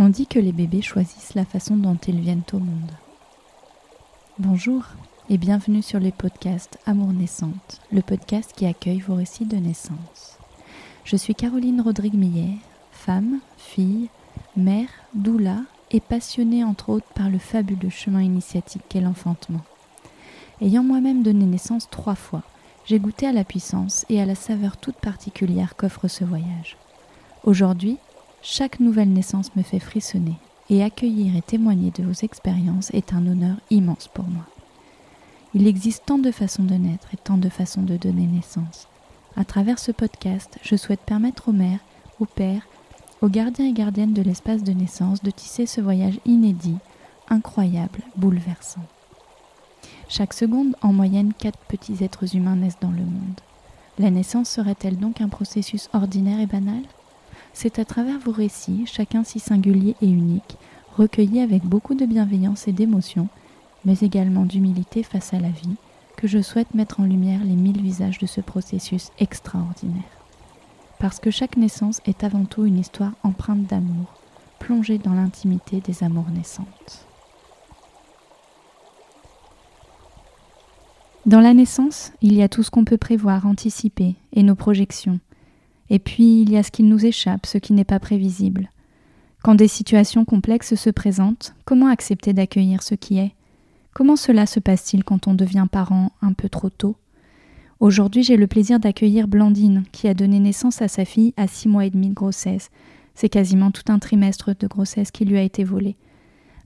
On dit que les bébés choisissent la façon dont ils viennent au monde. Bonjour et bienvenue sur le podcast Amour naissante, le podcast qui accueille vos récits de naissance. Je suis Caroline Rodrigue-Millet, femme, fille, mère, doula et passionnée entre autres par le fabuleux chemin initiatique qu'est l'enfantement. Ayant moi-même donné naissance trois fois, j'ai goûté à la puissance et à la saveur toute particulière qu'offre ce voyage. Aujourd'hui, chaque nouvelle naissance me fait frissonner et accueillir et témoigner de vos expériences est un honneur immense pour moi. Il existe tant de façons de naître et tant de façons de donner naissance. À travers ce podcast, je souhaite permettre aux mères, aux pères, aux gardiens et gardiennes de l'espace de naissance de tisser ce voyage inédit, incroyable, bouleversant. Chaque seconde, en moyenne, quatre petits êtres humains naissent dans le monde. La naissance serait-elle donc un processus ordinaire et banal? C'est à travers vos récits, chacun si singulier et unique, recueillis avec beaucoup de bienveillance et d'émotion, mais également d'humilité face à la vie, que je souhaite mettre en lumière les mille visages de ce processus extraordinaire. Parce que chaque naissance est avant tout une histoire empreinte d'amour, plongée dans l'intimité des amours naissantes. Dans la naissance, il y a tout ce qu'on peut prévoir, anticiper, et nos projections, et puis il y a ce qui nous échappe, ce qui n'est pas prévisible. Quand des situations complexes se présentent, comment accepter d'accueillir ce qui est? Comment cela se passe-t-il quand on devient parent un peu trop tôt? Aujourd'hui, j'ai le plaisir d'accueillir Blandine, qui a donné naissance à sa fille à six mois et demi de grossesse. C'est quasiment tout un trimestre de grossesse qui lui a été volé.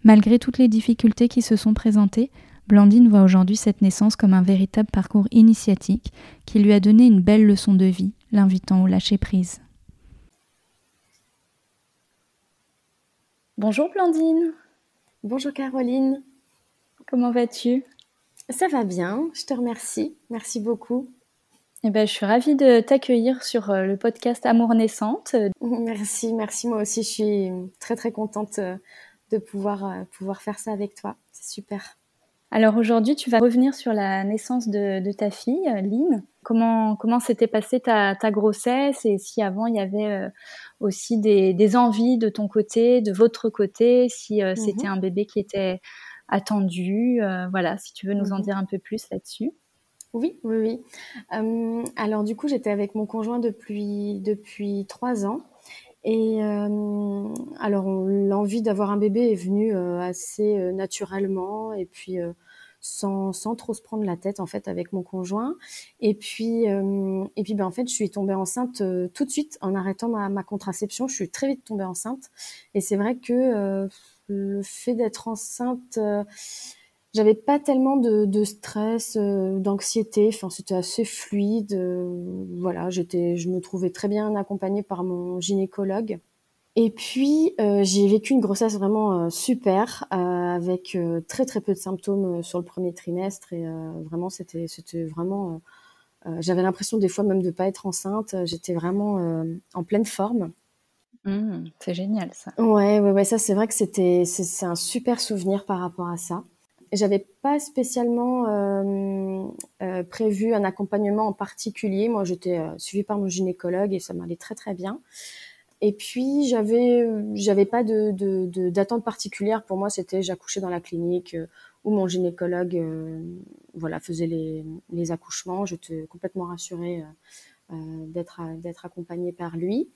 Malgré toutes les difficultés qui se sont présentées, Blandine voit aujourd'hui cette naissance comme un véritable parcours initiatique qui lui a donné une belle leçon de vie, l'invitant au lâcher-prise. Bonjour Blandine. Bonjour Caroline. Comment vas-tu? Ça va bien, je te remercie. Merci beaucoup. Eh ben, je suis ravie de t'accueillir sur euh, le podcast Amour naissante. Merci, merci. Moi aussi, je suis très très contente euh, de pouvoir, euh, pouvoir faire ça avec toi. C'est super. Alors aujourd'hui, tu vas revenir sur la naissance de, ta fille, Lynn. Comment comment s'était passée ta, grossesse et si avant il y avait euh, aussi des, envies de ton côté, de votre côté, si euh, c'était mhm. un bébé qui était attendu. Euh, voilà, si tu veux nous en mhm. dire un peu plus là-dessus. Oui, oui, oui. alors du coup, j'étais avec mon conjoint depuis depuis trois ans. Et alors, l'envie d'avoir un bébé est venue assez naturellement. Et puis, sans, trop se prendre la tête en fait avec mon conjoint. Et puis euh, et puis ben en fait je suis tombée enceinte euh, tout de suite en arrêtant ma, contraception. Je suis très vite tombée enceinte. Et c'est vrai que euh, le fait d'être enceinte j'avais pas tellement de, de stress, d'anxiété. Enfin, c'était assez fluide. voilà, j'étais, je me trouvais très bien accompagnée par mon gynécologue. Et puis euh, j'ai vécu une grossesse vraiment euh, super euh, avec très très peu de symptômes sur le premier trimestre et vraiment c'était c'était vraiment j'avais l'impression des fois même de pas être enceinte, j'étais vraiment en pleine forme. Mmh, c'est génial ça. Ouais ouais ouais ça c'est vrai que c'était c'est un super souvenir par rapport à ça. J'avais pas spécialement prévu un accompagnement en particulier. Moi, j'étais suivie par mon gynécologue et ça m'allait très très bien. Et puis j'avais j'avais pas de d'attente particulière pour moi. C'était j'accouchais dans la clinique euh, où mon gynécologue euh, voilà faisait les, les accouchements. J'étais complètement rassurée euh, d'être d'être accompagnée par lui.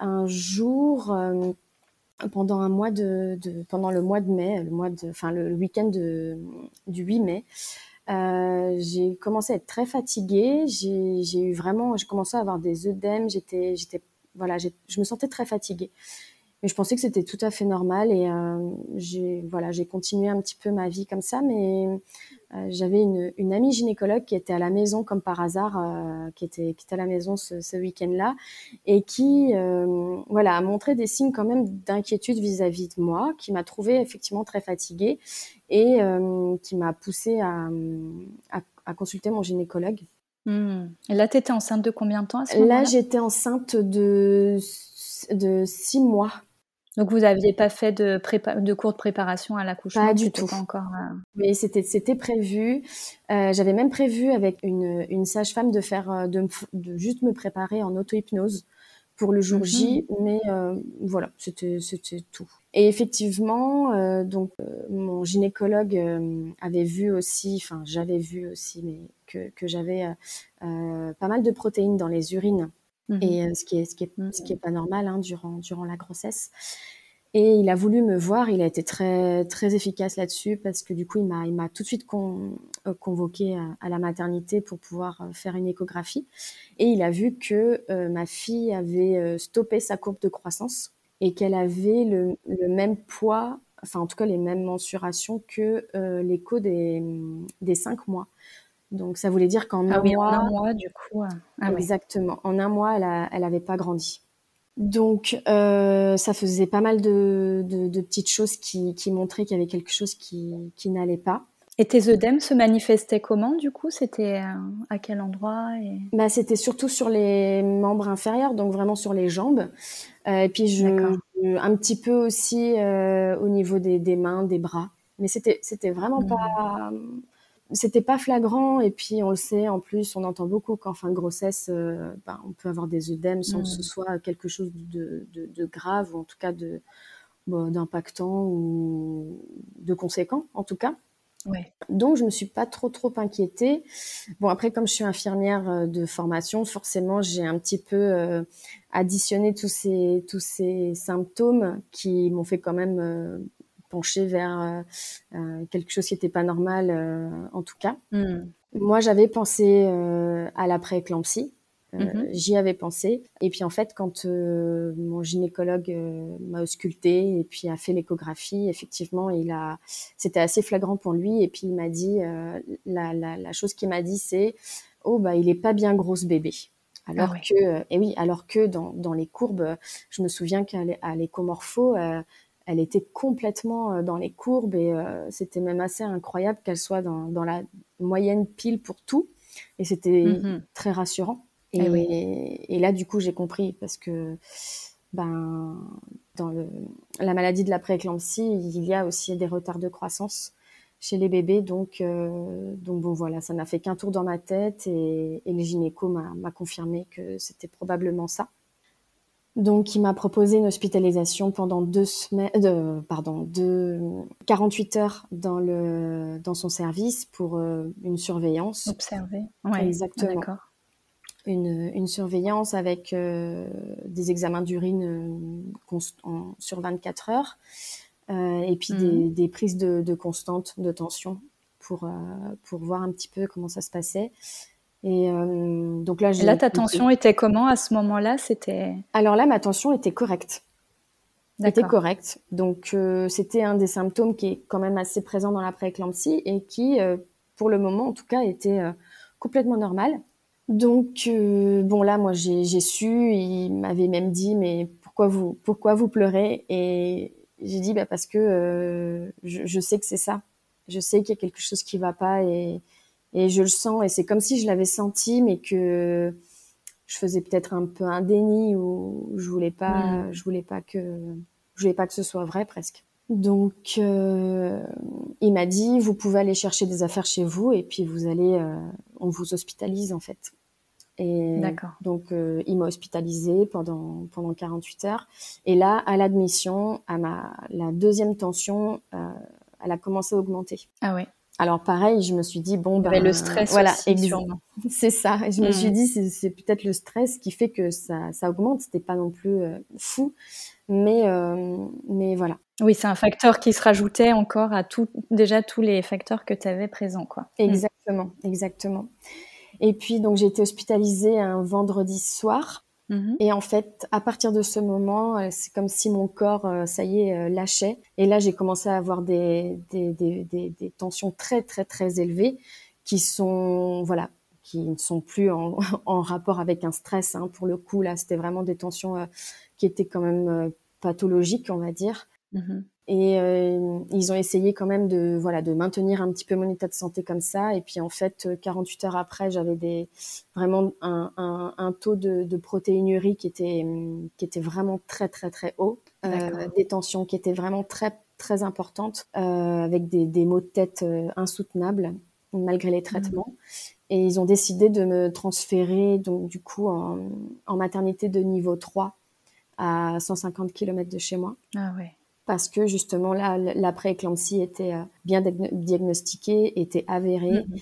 Un jour pendant un mois de, de, pendant le mois de mai, le mois de, enfin le week-end du 8 mai, euh, j'ai commencé à être très fatiguée. J'ai eu vraiment, j'ai commencé à avoir des œdèmes. J'étais, j'étais voilà, je me sentais très fatiguée. Mais je pensais que c'était tout à fait normal et euh, j'ai voilà, j'ai continué un petit peu ma vie comme ça. Mais euh, j'avais une, amie gynécologue qui était à la maison comme par hasard, euh, qui était qui était à la maison ce, ce week-end-là et qui voilà a montré des signes quand même d'inquiétude vis-à-vis de moi, qui m'a trouvée effectivement très fatiguée et qui m'a poussée à, à consulter mon gynécologue. Hmm. Et là, tu étais enceinte de combien de temps à ce Là, j'étais enceinte de, de six mois. Donc, vous n'aviez pas fait de, prépa de cours de préparation à l'accouchement? Pas du tout. encore, euh, Mais c'était, c'était prévu. Euh, j'avais même prévu avec une, une sage-femme de faire, euh, de, de, juste me préparer en auto-hypnose pour le jour J, mhm. mais voilà, c'était tout. Et effectivement, donc mon gynécologue avait vu aussi, enfin j'avais vu aussi, mais que, que j'avais pas mal de protéines dans les urines, mhm. et ce qui est ce qui est ce qui est pas normal hein, durant durant la grossesse. Et il a voulu me voir, il a été très très efficace là-dessus parce que du coup il m'a il m'a tout de suite con, euh, convoqué à, la maternité pour pouvoir euh, faire une échographie et il a vu que euh, ma fille avait stoppé sa courbe de croissance et qu'elle avait le, le, même poids, enfin en tout cas les mêmes mensurations que l'écho des des cinq mois. Donc ça voulait dire qu'en ah un mois, en un mois du coup, ah exactement, en un mois elle a, elle avait pas grandi. Donc, euh, ça faisait pas mal de, petites choses qui, montraient qu'il y avait quelque chose qui, n'allait pas. Et tes œdèmes se manifestaient comment du coup? C'était euh, à quel endroit bah, C'était surtout sur les membres inférieurs, donc vraiment sur les jambes. Euh, et puis je, un petit peu aussi au niveau des, mains, des bras. Mais c'était, c'était vraiment mmh. pas c'était pas flagrant et puis on le sait en plus on entend beaucoup qu'en fin de grossesse euh, ben, on peut avoir des œdèmes sans que ce mm. soit quelque chose de, de, grave ou en tout cas de d'impactant ou de conséquent en tout cas ouais. donc je me suis pas trop trop inquiétée bon après comme je suis infirmière euh, de formation forcément j'ai un petit peu euh, additionné tous ces tous ces symptômes qui m'ont fait quand même pencher vers euh, euh, quelque chose qui n'était pas normal, euh, en tout cas. Hmm. Moi, j'avais pensé à l'après-éclampsie. Mhm. J'y avais pensé. Et puis en fait, quand mon gynécologue m'a ausculté et puis a fait l'échographie, effectivement, il a, c'était assez flagrant pour lui. Et puis il m'a dit, la, la, la, chose qu'il m'a dit, c'est, oh bah il est pas bien gros ce bébé. Alors ah que, et oui, alors que dans, dans les courbes, je me souviens qu'à l'échomorpho, elle était complètement euh, dans les courbes et euh, c'était même assez incroyable qu'elle soit dans, dans, la moyenne pile pour tout. Et c'était mhm. très rassurant. Et, eh et, là, du coup, j'ai compris parce que ben, dans le, la maladie de la prééclampsie, il y a aussi des retards de croissance chez les bébés. Donc, euh, donc bon, voilà, ça n'a fait qu'un tour dans ma tête et, et le gynéco m'a confirmé que c'était probablement ça. Donc, il m'a proposé une hospitalisation pendant deux semaines, euh, pardon, de 48 heures dans le dans son service pour euh, une surveillance. Observer. Ouais, Exactement. Une, une, surveillance avec euh, des examens d'urine sur 24 heures et puis des, mhm. des, prises de, de constante de tension pour pour voir un petit peu comment ça se passait. Et euh, donc là, là, ta tension était comment à ce moment-là? C'était. Alors là, ma tension était correcte. Était correcte. Donc euh, c'était un des symptômes qui est quand même assez présent dans la prééclampsie et qui, euh, pour le moment en tout cas, était complètement normal. Donc bon là, moi j'ai su. Il m'avait même dit mais pourquoi vous pourquoi vous pleurez? Et j'ai dit bah parce que je, je sais que c'est ça. Je sais qu'il y a quelque chose qui va pas et et je le sens et c'est comme si je l'avais senti mais que je faisais peut-être un peu un déni ou je voulais pas mm. je voulais pas que je voulais pas que ce soit vrai presque. Donc euh, il m'a dit vous pouvez aller chercher des affaires chez vous et puis vous allez euh, on vous hospitalise en fait. Et donc euh, il m'a hospitalisé pendant pendant 48 heures. Et là à l'admission à ma la deuxième tension euh, elle a commencé à augmenter. Ah ouais alors pareil, je me suis dit bon ben le stress voilà, c'est ça. je me suis mm. dit c'est peut-être le stress qui fait que ça, ça augmente. C'était pas non plus euh, fou, mais euh, mais voilà. Oui, c'est un facteur qui se rajoutait encore à tout déjà tous les facteurs que tu avais présents quoi. Mm. Exactement, exactement. Et puis donc j'ai été hospitalisée un vendredi soir Mhm. Et en fait, à partir de ce moment, euh, c'est comme si mon corps, euh, ça y est, euh, lâchait. Et là, j'ai commencé à avoir des, des, des, des, tensions très, très, très élevées qui sont, voilà, qui ne sont plus en, en rapport avec un stress. Hein. Pour le coup, là, c'était vraiment des tensions qui étaient quand même pathologiques, on va dire. Mhm. Et euh, ils ont essayé quand même de voilà de maintenir un petit peu mon état de santé comme ça. Et puis en fait, 48 heures après, j'avais des vraiment un, un, un taux de, de, protéinurie qui était qui était vraiment très très très haut, euh, des tensions qui étaient vraiment très très importantes, euh, avec des, des maux de tête euh, insoutenables. malgré les traitements. Et ils ont décidé de me transférer, donc du coup, en, en maternité de niveau 3 à 150 km de chez moi. Ah ouais. Parce que justement, là, l'après-éclampsie était euh, bien diagnostiquée, était avérée. Mhm.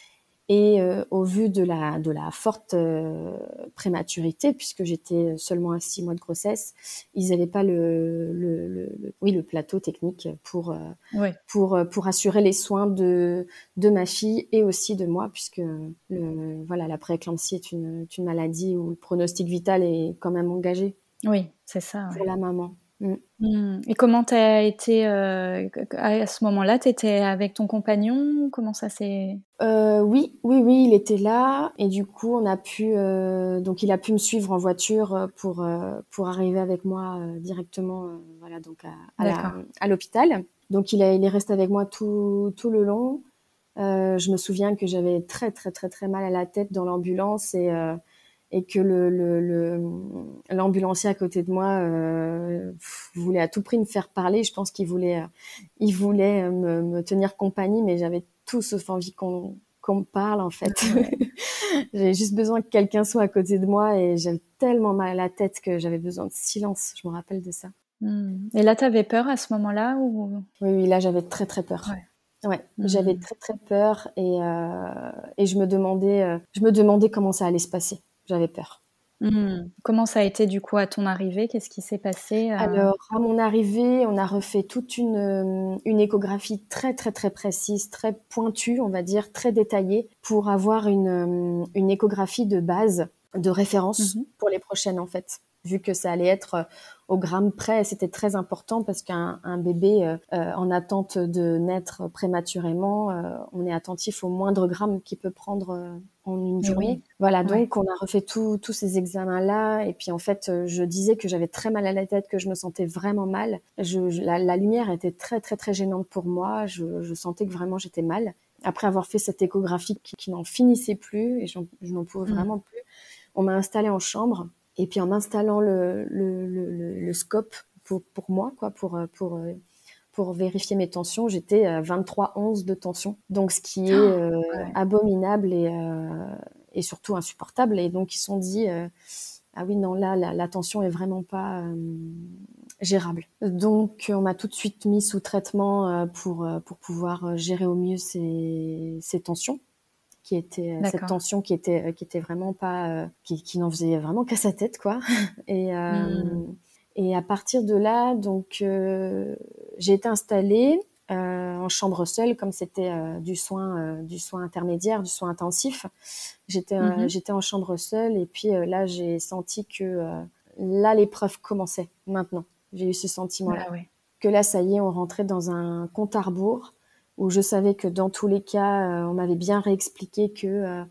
Et euh, au vu de la, de la forte euh, prématurité, puisque j'étais seulement à six mois de grossesse, ils n'avaient pas le, le, le, oui, le plateau technique pour, euh, pour, pour assurer les soins de, de ma fille et aussi de moi, puisque le, voilà, la prééclampsie est une, une maladie où le pronostic vital est quand même engagé. Oui, c'est ça. Pour la maman. Mm. Mm. Et comment tu as été euh, à ce moment-là Tu étais avec ton compagnon? Comment ça s'est euh, Oui, oui, oui, il était là et du coup on a pu, euh, donc il a pu me suivre en voiture pour pour arriver avec moi directement, voilà, donc à, à l'hôpital. Donc il, a, il est resté avec moi tout tout le long. je me souviens que j'avais très très très très mal à la tête dans l'ambulance et et que le, l'ambulancier à côté de moi euh, voulait à tout prix me faire parler. Je pense qu'il voulait, euh, il voulait euh, me, me, tenir compagnie, mais j'avais tout sauf envie qu'on qu'on me parle en fait. j'avais juste besoin que quelqu'un soit à côté de moi et j'avais tellement mal à la tête que j'avais besoin de silence. Je me rappelle de ça. Hmm. Et là, tu avais peur à ce moment-là ou? Oui, oui, là j'avais très très peur. Ouais. Ouais, hmm. j'avais très très peur et, euh, et je me demandais, je me demandais comment ça allait se passer j'avais peur. Hmm. Comment ça a été du coup à ton arrivée? Qu'est-ce qui s'est passé euh? Alors à mon arrivée, on a refait toute une, euh, une échographie très très très précise, très pointue, on va dire, très détaillée, pour avoir une, euh, une échographie de base, de référence mhm. pour les prochaines en fait vu que ça allait être euh, au gramme près. C'était très important parce qu'un bébé euh, euh, en attente de naître prématurément, on est attentif au moindre gramme qu'il peut prendre en une journée. Voilà, donc on a refait tous ces examens-là. Et puis en fait, je disais que j'avais très mal à la tête, que je me sentais vraiment mal. Je, la, lumière était très très très gênante pour moi. Je, sentais que vraiment j'étais mal. Après avoir fait cette échographie qui, n'en finissait plus et je n'en pouvais mmh. vraiment plus, on m'a installée en chambre et puis en installant le, le, le, le scope pour, pour, moi, quoi, pour, euh, pour, euh, pour vérifier mes tensions, j'étais à 23,11 de tension. Donc ce qui est ah, euh, abominable et, et surtout insupportable. Et donc ils se sont dit, ah oui, non, là, la, la tension est vraiment pas gérable. Donc on m'a tout de suite mis sous traitement pour, pour pouvoir gérer au mieux ces, ces tensions qui était euh, cette tension qui était euh, qui était vraiment pas euh, qui, qui n'en faisait vraiment qu'à sa tête quoi. Et hmm. et à partir de là donc j'ai été installée en chambre seule comme c'était du soin du soin intermédiaire du soin intensif. J'étais mm-hmm. j'étais en chambre seule et puis là j'ai senti que là l'épreuve commençait maintenant. J'ai eu ce sentiment là ah que là ça y est on rentrait dans un compte à rebours où je savais que dans tous les cas, euh, on m'avait bien réexpliqué que euh,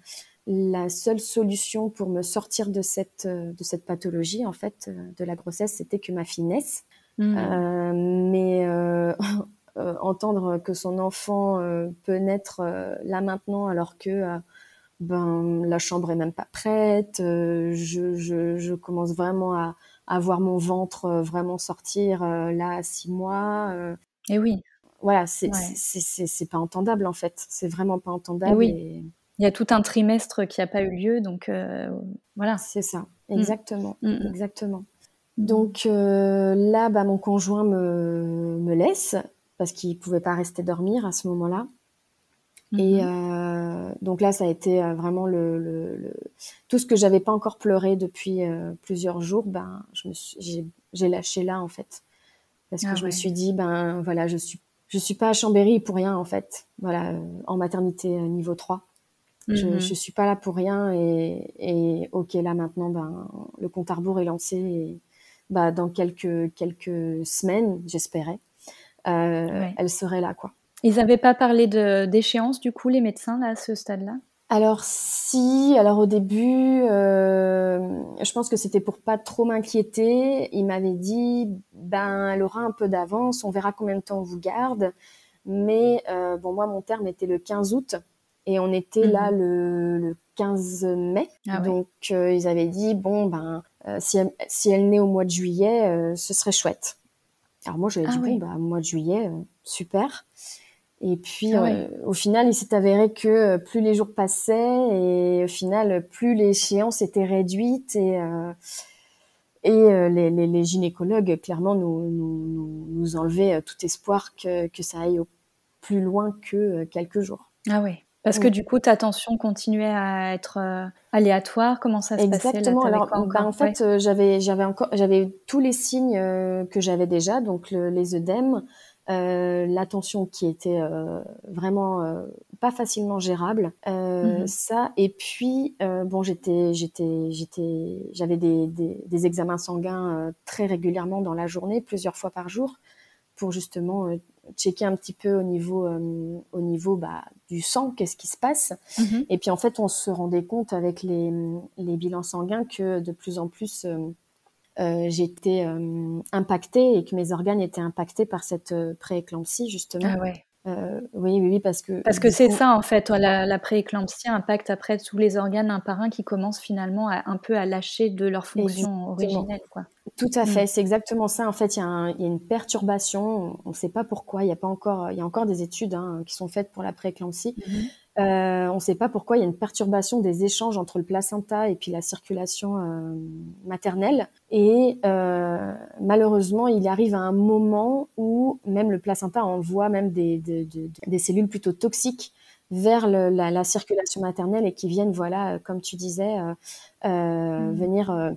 la seule solution pour me sortir de cette, euh, de cette pathologie, en fait, de la grossesse, c'était que ma fille naisse. Mmh. mais entendre que son enfant peut naître là maintenant alors que ben la chambre est même pas prête, je, je, je, commence vraiment à, à voir mon ventre vraiment sortir là à six mois. Et oui voilà, c'est c'est pas entendable en fait. C'est vraiment pas entendable. oui. Il y a tout un trimestre qui n'a pas eu lieu, donc euh, voilà. C'est ça, mm. exactement, mm, mm. exactement. Donc euh, là, bah, mon conjoint me, me laisse parce qu'il pouvait pas rester dormir à ce moment-là. Et mm-hmm. euh, donc là, ça a été vraiment le, le, tout ce que j'avais pas encore pleuré depuis plusieurs jours. Ben, je me j'ai lâché là en fait, parce que ah je me suis dit, ben voilà, je suis je suis pas à Chambéry pour rien en fait. Voilà, euh, en maternité euh, niveau 3. Je, mhm. je suis pas là pour rien et, et ok là maintenant ben le compte à rebours est lancé et bah dans quelques quelques semaines j'espérais euh, elle serait là quoi. Ils avaient pas parlé de d'échéance du coup les médecins là à ce stade-là? Alors si, alors au début, euh, je pense que c'était pour pas trop m'inquiéter. Il m'avait dit, ben elle aura un peu d'avance, on verra combien de temps on vous garde. Mais euh, bon, moi mon terme était le 15 août et on était là mhm. le, le 15 mai. Ah Donc euh, ils avaient dit, bon ben si elle, si elle naît au mois de juillet, ce serait chouette. Alors moi j'avais ah dit, bon bah mois de juillet, super. Et puis, ah au final, il s'est avéré que plus les jours passaient et au final, plus l'échéance était réduite et et les, les, les, gynécologues clairement nous, nous, nous enlevaient tout espoir que, que ça aille plus loin que quelques jours. Ah oui. Parce que du coup, ta tension continuait à être euh, aléatoire. Comment ça se passait Exactement. Alors, ben, en fait, euh, j'avais j'avais encore j'avais tous les signes euh, que j'avais déjà, donc les œdèmes, la tension qui était vraiment pas facilement gérable, mmh ça. Et puis bon, j'étais j'étais j'étais j'avais des, des, des, examens sanguins très régulièrement dans la journée, plusieurs fois par jour, pour justement checker un petit peu au niveau, euh, au niveau bah, du sang, qu'est-ce qui se passe. Mhm. Et puis en fait, on se rendait compte avec les, les bilans sanguins que de plus en plus euh, euh j'étais euh, impactée et que mes organes étaient impactés par cette prééclampsie justement. Ah ouais. Euh, oui, oui, oui, parce que. Parce que c'est ça, en fait. La, la prééclampsie impacte après tous les organes un par un qui commencent finalement à, un peu à lâcher de leur fonction originelle. Quoi. Tout à fait, mm. c'est exactement ça. En fait, il y, a une perturbation. On ne sait pas pourquoi. Il y a pas encore, y a encore des études hein, qui sont faites pour la prééclampsie. Mm-hmm. Euh, on ne sait pas pourquoi il y a une perturbation des échanges entre le placenta et puis la circulation euh, maternelle. Et euh, malheureusement, il arrive à un moment où même le placenta envoie même des, des cellules plutôt toxiques vers le, la, la, circulation maternelle et qui viennent, voilà, comme tu disais, euh, euh, mmh. venir euh,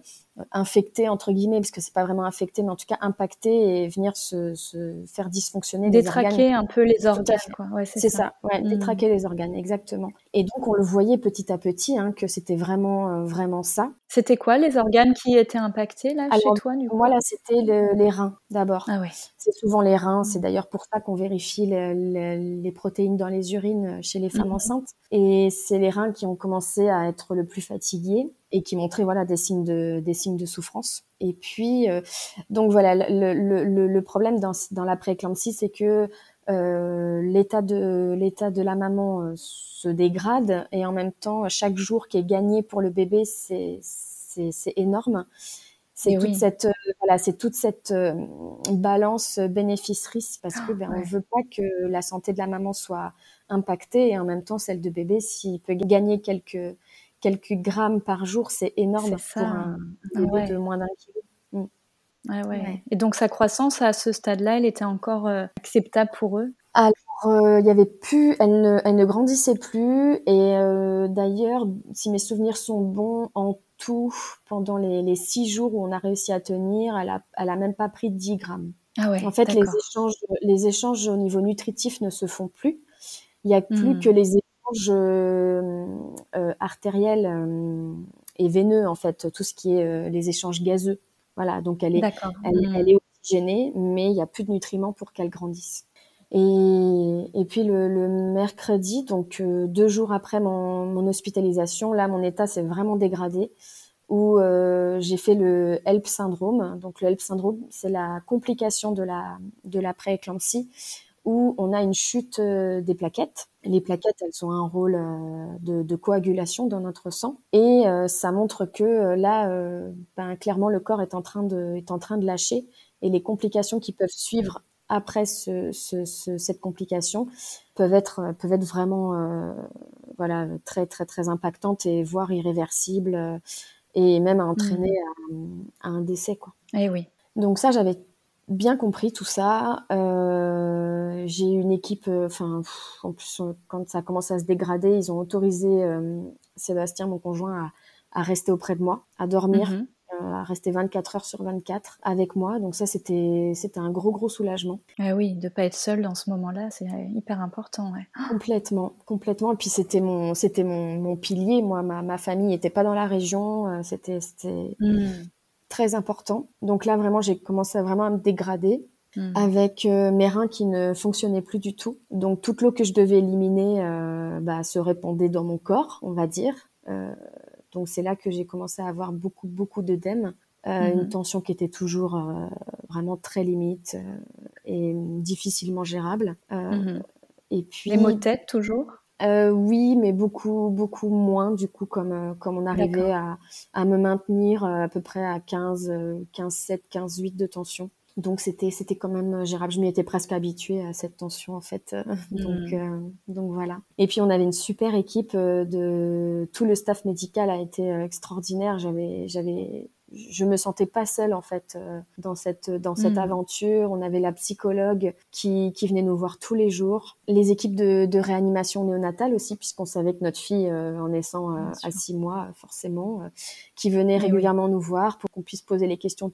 infecter entre guillemets, parce que c'est pas vraiment infecter, mais en tout cas impacter et venir se, se faire dysfonctionner détraquer un peu les organes. Quoi. Ouais, c'est ça. ça. Ouais, mmh. détraquer les organes, exactement. Et donc on le voyait petit à petit hein, que c'était vraiment euh, vraiment ça. C'était quoi les organes qui étaient impactés là chez toi du coup Moi là, c'était le, les reins d'abord. Ah ouais. C'est souvent les reins. C'est mmh. d'ailleurs pour ça qu'on vérifie les protéines dans les urines chez les femmes enceintes. Et c'est les reins qui ont commencé à être le plus fatigués et qui montrait voilà des signes de des signes de souffrance. Et puis euh, donc voilà le, le, le problème dans dans la prééclampsie c'est que euh, l'état de l'état de la maman euh, se dégrade et en même temps chaque jour qui est gagné pour le bébé c'est c'est, c'est énorme. C'est toute, cette, voilà, c'est toute cette balance bénéfice-risque parce que ben, on veut pas que la santé de la maman soit impactée et en même temps celle de bébé s'il peut gagner quelques quelques grammes par jour, c'est énorme pour un ah bébé de moins d'un kilo. Mm. ouais. Et donc sa croissance à ce stade-là, elle était encore euh, acceptable pour eux? Alors, euh, il y avait plus, elle ne, elle ne grandissait plus. Et euh, d'ailleurs, si mes souvenirs sont bons, en tout, pendant les, les, six jours où on a réussi à tenir, elle a, elle a même pas pris 10 grammes. Ah ouais, en fait, les échanges, les échanges au niveau nutritif ne se font plus. Il n'y a plus mm. que les euh, euh, artériels euh, et veineux, en fait, tout ce qui est les échanges gazeux. Voilà, donc elle est, elle, mmh. elle, est oxygénée, mais il n'y a plus de nutriments pour qu'elle grandisse. Et, et puis le, le mercredi, donc deux jours après mon, mon, hospitalisation, là mon état s'est vraiment dégradé, où euh, j'ai fait le HELP syndrome. Donc le HELP syndrome, c'est la complication de la de la prééclampsie, où on a une chute euh, des plaquettes. Les plaquettes, elles ont un rôle euh, de, de coagulation dans notre sang et euh, ça montre que là, ben, clairement, le corps est en train de est en train de lâcher et les complications qui peuvent suivre après ce, ce, ce, cette complication peuvent être peuvent être vraiment voilà très très très impactantes et voire irréversibles et même à entraîner mmh. à, à, un décès quoi. Eh oui. Donc ça, j'avais bien compris tout ça. Euh, j'ai eu une équipe, euh, enfin, en plus, quand ça a commencé à se dégrader, ils ont autorisé euh, Sébastien, mon conjoint, à, à, rester auprès de moi, à dormir, mhm. euh, à rester 24 heures sur 24 avec moi. Donc ça, c'était, c'était un gros, gros soulagement. Ah oui, de pas être seul dans ce moment-là, c'est hyper important. Ouais. Complètement, complètement. Et puis c'était mon, c'était mon, mon pilier. Moi, ma, ma famille n'était pas dans la région. C'était, c'était. Mm très important. Donc là, vraiment, j'ai commencé à vraiment à me dégrader hmm. avec euh, mes reins qui ne fonctionnaient plus du tout. Donc toute l'eau que je devais éliminer euh, bah, se répandait dans mon corps, on va dire. Euh, donc c'est là que j'ai commencé à avoir beaucoup, beaucoup d'œdèmes. Euh, Une tension qui était toujours vraiment très limite et difficilement gérable. Hmm. Et puis les maux de tête toujours? Euh, oui, mais beaucoup, beaucoup moins, du coup, comme, euh, comme on arrivait à, à me maintenir euh, à peu près à 15, 15, 7, 15, 8 de tension. Donc c'était c'était quand même gérable. Je m'y étais presque habituée à cette tension en fait. Donc mm. donc voilà. Et puis on avait une super équipe de tout le staff médical a été extraordinaire. J'avais j'avais je me sentais pas seule en fait euh, dans cette dans cette hmm. aventure. On avait la psychologue qui, qui venait nous voir tous les jours, les équipes de, de réanimation néonatale aussi, puisqu'on savait que notre fille euh, en naissant euh, à six mois forcément, qui venait régulièrement nous voir pour qu'on puisse poser les questions,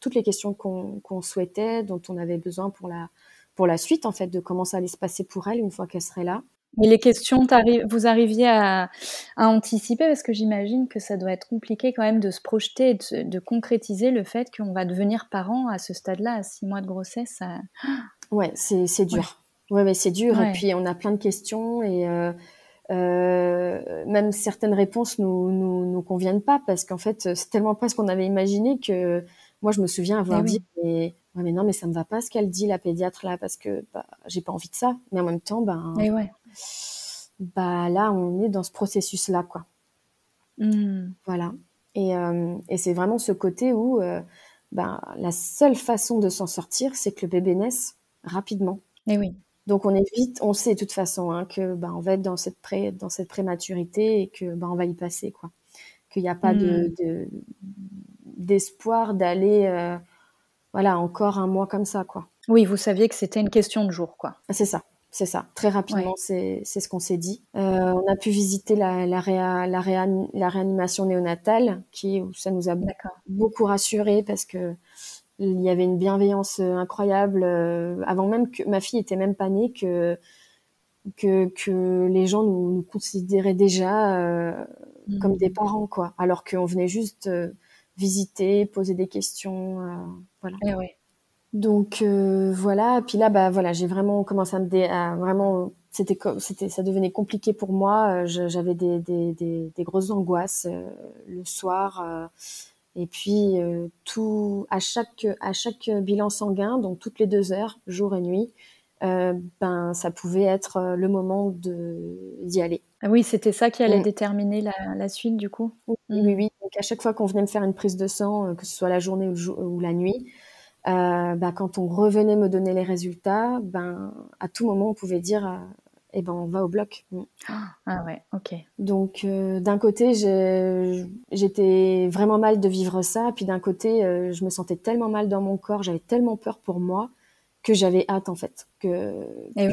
toutes les questions qu'on qu'on souhaitait, dont on avait besoin pour la pour la suite en fait de comment ça allait se passer pour elle une fois qu'elle serait là. Et les questions, vous arriviez à, anticiper? Parce que j'imagine que ça doit être compliqué quand même de se projeter, de, de concrétiser le fait qu'on va devenir parent à ce stade-là, à six mois de grossesse. Ça... Ouais, c'est dur. Ouais, mais c'est dur. Et puis on a plein de questions et euh, euh, même certaines réponses nous, nous, nous conviennent pas parce qu'en fait c'est tellement pas ce qu'on avait imaginé que moi je me souviens avoir eh dit mais, mais non mais ça me va pas ce qu'elle dit la pédiatre là parce que bah, j'ai pas envie de ça. Mais en même temps ben. Et ouais bah là, on est dans ce processus-là, quoi. Hmm. Voilà. Et, euh, et c'est vraiment ce côté où euh, bah, la seule façon de s'en sortir, c'est que le bébé naisse rapidement. Et eh oui. Donc on est vite, on sait de toute façon hein, que bah, on va être dans cette pré, dans cette prématurité et que bah, on va y passer quoi. Qu'il n'y a pas de, hmm. d'espoir d'aller euh, voilà encore un mois comme ça quoi. Oui, vous saviez que c'était une question de jour quoi. C'est ça. C'est ça, très rapidement, c'est ce qu'on s'est dit. Euh, on a pu visiter la, la, la, réanimation néonatale, qui ça nous a beaucoup rassuré parce que il y avait une bienveillance euh, incroyable. Euh, avant même que ma fille était même pas née, que que, que les gens nous, nous considéraient déjà euh, mmh. comme des parents, quoi. Alors qu'on venait juste visiter, poser des questions, voilà. Et eh donc euh, voilà, puis là bah voilà, j'ai vraiment commencé à me dé à vraiment c'était c'était ça devenait compliqué pour moi, euh, j'avais des, des, des, des, grosses angoisses euh, le soir et puis tout à chaque à chaque bilan sanguin, donc toutes les deux heures, jour et nuit, ben ça pouvait être le moment de d'y aller. Ah oui, c'était ça qui allait mm. déterminer la, la, suite du coup? Oui, oui, oui. Donc à chaque fois qu'on venait me faire une prise de sang, que ce soit la journée ou, ou la nuit, euh, bah, quand on revenait me donner les résultats, ben, à tout moment, on pouvait dire euh, eh ben, on va au bloc. Mm. Ah ouais, ok. Donc, euh, d'un côté, j'étais vraiment mal de vivre ça. Puis d'un côté, je me sentais tellement mal dans mon corps, j'avais tellement peur pour moi que j'avais hâte, en fait, que, eh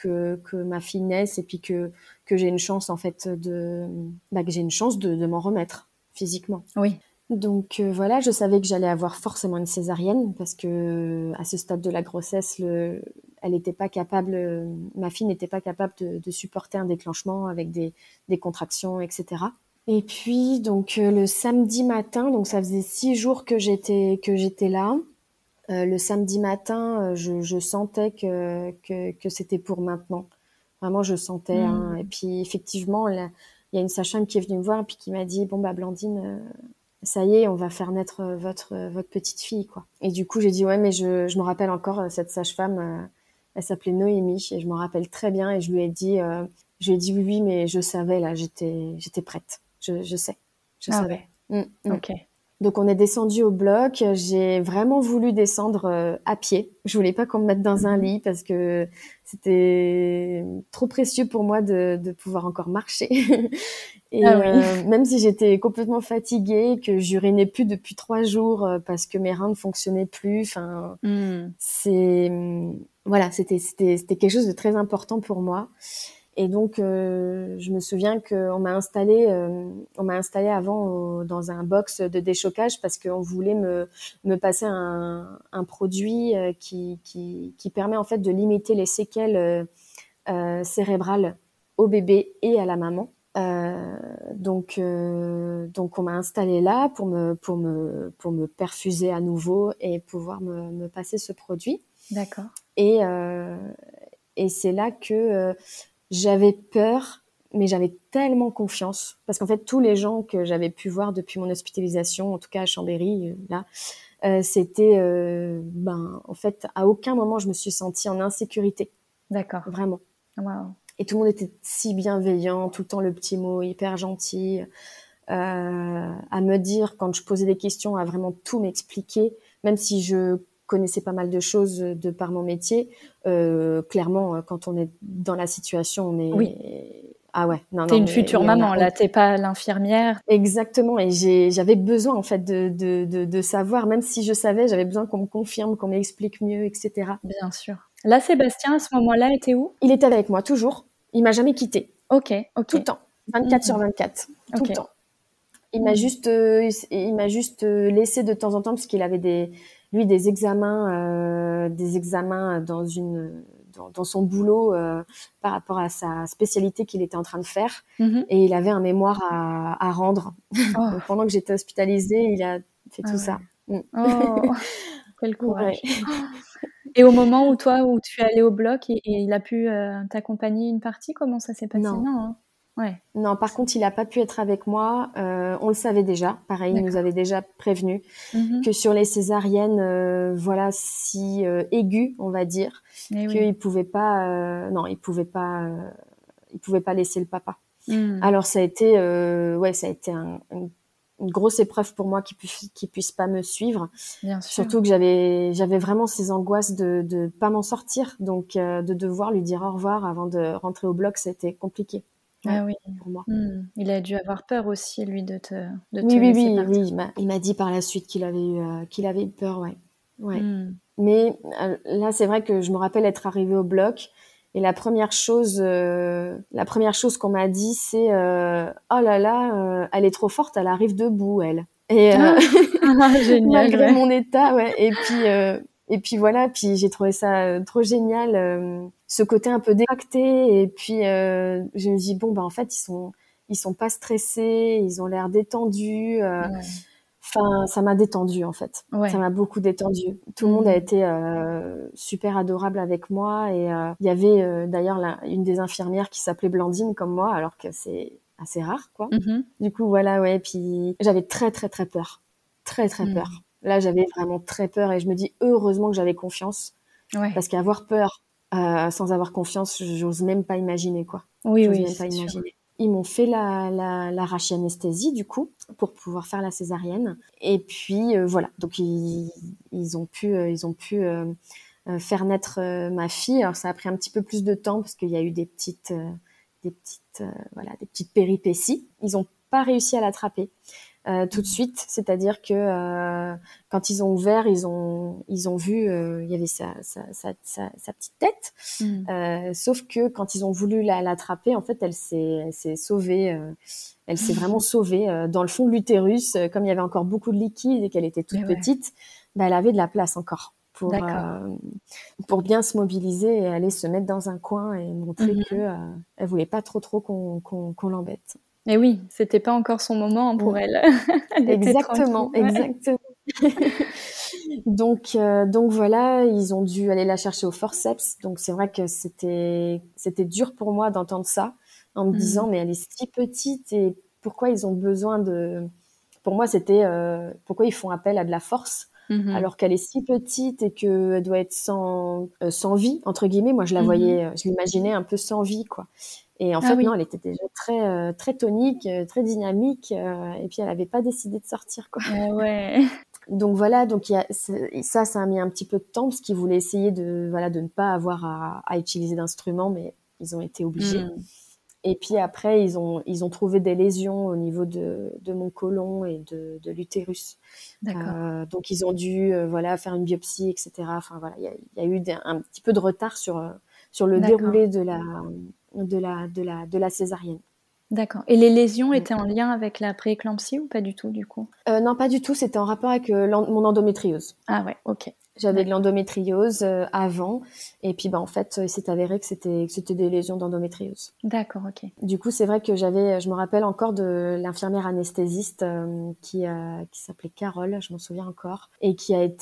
que, que, ma fille naisse et puis que, que j'ai une chance, en fait, de, bah, que j'ai une chance de, de m'en remettre physiquement. Oui. Donc euh, voilà, je savais que j'allais avoir forcément une césarienne parce que à ce stade de la grossesse, le, elle n'était pas capable, ma fille n'était pas capable de, de, supporter un déclenchement avec des, des, contractions, etc. Et puis donc euh, le samedi matin, donc ça faisait six jours que j'étais que j'étais là. Euh, le samedi matin, je, je sentais que, que, que c'était pour maintenant. Vraiment, je sentais. Hein. Mmh. Et puis effectivement, il y a une sage-femme qui est venue me voir et puis qui m'a dit bon bah Blandine ça y est, on va faire naître euh, votre euh, votre petite fille quoi. Et du coup, j'ai dit ouais, mais je, je me rappelle encore euh, cette sage-femme, elle s'appelait Noémie et je me rappelle très bien et je lui ai dit je lui ai dit oui oui, mais je savais là, j'étais j'étais prête. Je, je sais. Je ah savais. Ouais. Mm, mm. OK. Donc on est descendu au bloc. J'ai vraiment voulu descendre euh, à pied. Je voulais pas qu'on me mette dans un mhm. lit parce que c'était trop précieux pour moi de, de pouvoir encore marcher. Et ah euh, même si j'étais complètement fatiguée, que j'urinais plus depuis trois jours euh, parce que mes reins ne fonctionnaient plus. Enfin, hmm. c'est voilà, c'était c'était c'était quelque chose de très important pour moi. Et donc, euh, je me souviens qu'on m'a installé, euh, on m'a installé avant dans un box de déchocage parce qu'on voulait me, me passer un, un produit euh, qui, qui, qui, permet en fait de limiter les séquelles cérébrales au bébé et à la maman. donc, donc, on m'a installé là pour me, pour me, pour me perfuser à nouveau et pouvoir me, me passer ce produit. D'accord. Et, et c'est là que j'avais peur, mais j'avais tellement confiance parce qu'en fait tous les gens que j'avais pu voir depuis mon hospitalisation, en tout cas à Chambéry, euh, là, euh, c'était, euh, ben, en fait, à aucun moment je me suis sentie en insécurité. D'accord. Vraiment. Wow. Et tout le monde était si bienveillant, tout le temps le petit mot, hyper gentil, euh, à me dire quand je posais des questions, à vraiment tout m'expliquer, même si je connaissais pas mal de choses de par mon métier. Euh, clairement, quand on est dans la situation, on est oui. Ah ouais, non, T'es une future maman, là, t'es pas l'infirmière. Exactement, et j'avais besoin en fait de, de, de, de, savoir, même si je savais, j'avais besoin qu'on me confirme, qu'on m'explique mieux, etc. Bien sûr. Là, Sébastien, à ce moment-là, était où? Il était avec moi, toujours. Il m'a jamais quitté. Ok, ok. Tout le temps, 24 sur 24, tout le temps. Il m'a juste, euh, il m'a juste euh, laissé de temps en temps parce qu'il avait des, lui, des examens, euh, des examens dans une dans, son boulot euh, par rapport à sa spécialité qu'il était en train de faire. Mhm. Et il avait un mémoire à, rendre. Oh. pendant que j'étais hospitalisée, il a fait tout ah ça. Mm. Oh, quel courage. Et au moment où toi, où tu es allée au bloc et, il a pu euh, t'accompagner une partie, comment ça s'est passé? Non, hein non, par contre, il n'a pas pu être avec moi. Euh, on le savait déjà. Pareil, il nous avait déjà prévenu mhm. que sur les césariennes, euh, voilà, si euh, aigu, on va dire, qu'il pouvait pas, non, il pouvait pas, il pouvait pas laisser le papa. Hmm. Alors ça a été, ouais, ça a été une grosse épreuve pour moi qu'il puisse, puisse pas me suivre. Surtout que j'avais, j'avais vraiment ces angoisses de ne pas m'en sortir, donc de devoir lui dire au revoir avant de rentrer au bloc, c'était compliqué. Ah oui. Pour moi. Hmm. Il a dû avoir peur aussi, lui, de te, de oui, oui, oui, oui, Il m'a dit par la suite qu'il avait eu, euh, qu'il avait eu peur, ouais. ouais. Hmm. Mais euh, là, c'est vrai que je me rappelle être arrivée au bloc et la première chose, euh, la première chose qu'on m'a dit, c'est oh là là, elle est trop forte, elle arrive debout, elle. Et ah. Ah, génial, malgré mon état, ouais. Et puis et puis voilà, puis j'ai trouvé ça euh, trop génial, euh, ce côté un peu déacté. Et puis euh, je me dis bon bah en fait ils sont ils sont pas stressés, ils ont l'air détendus. Enfin, ça m'a détendu en fait. Ça m'a beaucoup détendu. Tout le monde a mmh. été super adorable avec moi et il y avait d'ailleurs une des infirmières qui s'appelait Blandine comme moi, alors que c'est assez rare quoi. Mmh du coup voilà ouais. Puis j'avais très très très peur, très très mmh. peur. Là, j'avais vraiment très peur et je me dis heureusement que j'avais confiance. Parce qu'avoir peur euh, sans avoir confiance, j'ose même pas imaginer quoi. Oui, oui. Même pas imaginer. Ils m'ont fait la, la, la anesthésie du coup pour pouvoir faire la césarienne. Et puis euh, voilà, donc ils, ils, ont pu, euh, ils ont pu faire naître ma fille. Alors ça a pris un petit peu plus de temps parce qu'il y a eu des petites, des petites, voilà, des petites péripéties. Ils ont pas réussi à l'attraper. Euh, tout de suite, c'est-à-dire que euh, quand ils ont ouvert, ils ont ils ont vu euh, il y avait sa, sa, sa, sa petite tête, mm. sauf que quand ils ont voulu l'attraper, en fait, elle s'est sauvée, elle s'est vraiment sauvée dans le fond de l'utérus, comme il y avait encore beaucoup de liquide et qu'elle était toute petite, bah, elle avait de la place encore pour pour bien se mobiliser et aller se mettre dans un coin et montrer mm-hmm. que elle voulait pas trop trop qu'on qu'on l'embête. Et oui, c'était pas encore son moment pour elle. exactement, exactement. donc, euh, donc voilà, ils ont dû aller la chercher au forceps. Donc c'est vrai que c'était, c'était dur pour moi d'entendre ça, en me disant mmh. mais elle est si petite et pourquoi ils ont besoin de. Pour moi, c'était euh, pourquoi ils font appel à de la force. Mmh alors qu'elle est si petite et qu'elle doit être sans, euh, sans vie, entre guillemets. Moi, je la mmh voyais, je l'imaginais un peu sans vie, quoi. Et en ah fait, non, elle était déjà très, euh, très tonique, euh, très dynamique, euh, et puis elle n'avait pas décidé de sortir, quoi. Ah ouais. Donc voilà, donc y a, ça, ça a mis un petit peu de temps parce qu'ils voulaient essayer de, voilà, de ne pas avoir à, à utiliser d'instruments, mais ils ont été obligés. Hmm. Et puis après, ils ont, ils ont trouvé des lésions au niveau de, de mon côlon et de, de l'utérus. Euh, donc ils ont dû, voilà, faire une biopsie, etc. Enfin voilà, il y a, y a, eu un petit peu de retard sur, sur le déroulé de la, de la, de la, de la césarienne. D'accord. Et les lésions étaient en lien avec la prééclampsie ou pas du tout du coup? Euh, Non, pas du tout. C'était en rapport avec euh, mon endométriose. Ah ouais, ok. J'avais de l'endométriose euh, avant, et puis bah en fait, il s'est avéré que c'était que c'était des lésions d'endométriose. D'accord, ok. Du coup, c'est vrai que j'avais, je me rappelle encore de l'infirmière anesthésiste euh, qui euh, qui s'appelait Carole, je m'en souviens encore, et qui a été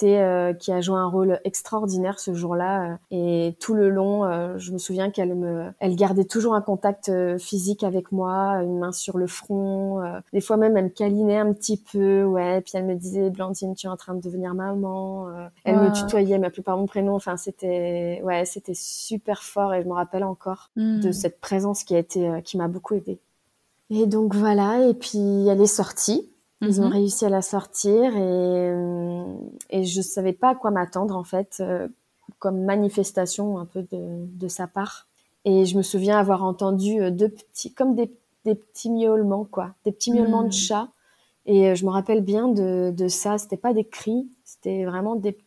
qui a joué un rôle extraordinaire ce jour-là. et tout le long, je me souviens qu'elle me, elle gardait toujours un contact physique avec moi, une main sur le front. des fois même, elle me câlinait un petit peu, ouais. Puis elle me disait, Blandine, tu es en train de devenir maman. Elle me tutoyait, ma plupart mon prénom. Enfin, c'était, ouais, c'était super fort et je me rappelle encore hmm. de cette présence qui a été, euh, qui m'a beaucoup aidée. Et donc voilà, et puis elle est sortie. Ils ont Mhm. réussi à la sortir et, euh, et je savais pas à quoi m'attendre en fait, euh, comme manifestation un peu de, de sa part. Et je me souviens avoir entendu deux petits, comme des, des petits miaulements quoi, des petits miaulements de chat. Et je me rappelle bien de, de ça. C'était pas des cris, c'était vraiment des,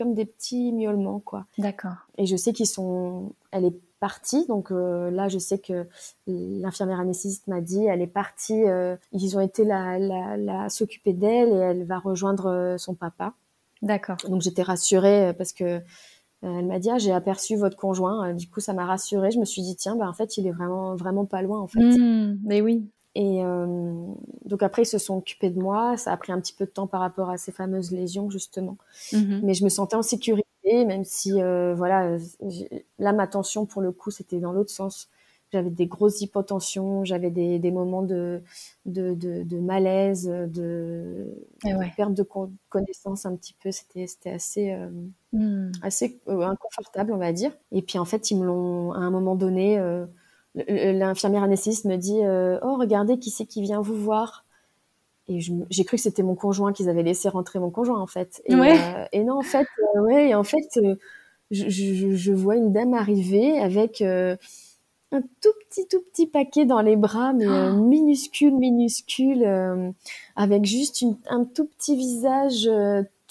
comme des petits miaulements quoi. D'accord. Et je sais qu'ils sont, elle est partie. Donc euh, là, je sais que l'infirmière anesthésiste m'a dit, elle est partie. euh, ils ont été la, la, la s'occuper d'elle et elle va rejoindre euh, son papa. D'accord. Donc j'étais rassurée parce que elle m'a dit, ah, j'ai aperçu votre conjoint. Du coup, ça m'a rassurée. Je me suis dit, tiens, bah en fait, il est vraiment vraiment pas loin en fait. Mhm. Mais oui. Et euh, donc après, ils se sont occupés de moi. Ça a pris un petit peu de temps par rapport à ces fameuses lésions justement Mhm. mais je me sentais en sécurité, même si euh, voilà, là ma tension pour le coup c'était dans l'autre sens. J'avais des grosses hypotensions, j'avais des, des moments de, de, de, de malaise, de, ouais. perte de con- connaissance un petit peu. C'était assez euh, Mhm. assez inconfortable, on va dire. Et puis en fait, ils me l'ont à un moment donné. L'infirmière anesthésiste me dit euh, Oh, regardez qui c'est qui vient vous voir. Et j'ai cru que c'était mon conjoint qu'ils avaient laissé rentrer mon conjoint en fait. Et, Ouais. euh, et non, en fait, euh, ouais, et en fait, je, je- je vois une dame arriver avec un tout petit, tout petit paquet dans les bras, mais Oh. minuscule, minuscule, avec juste une- un tout petit visage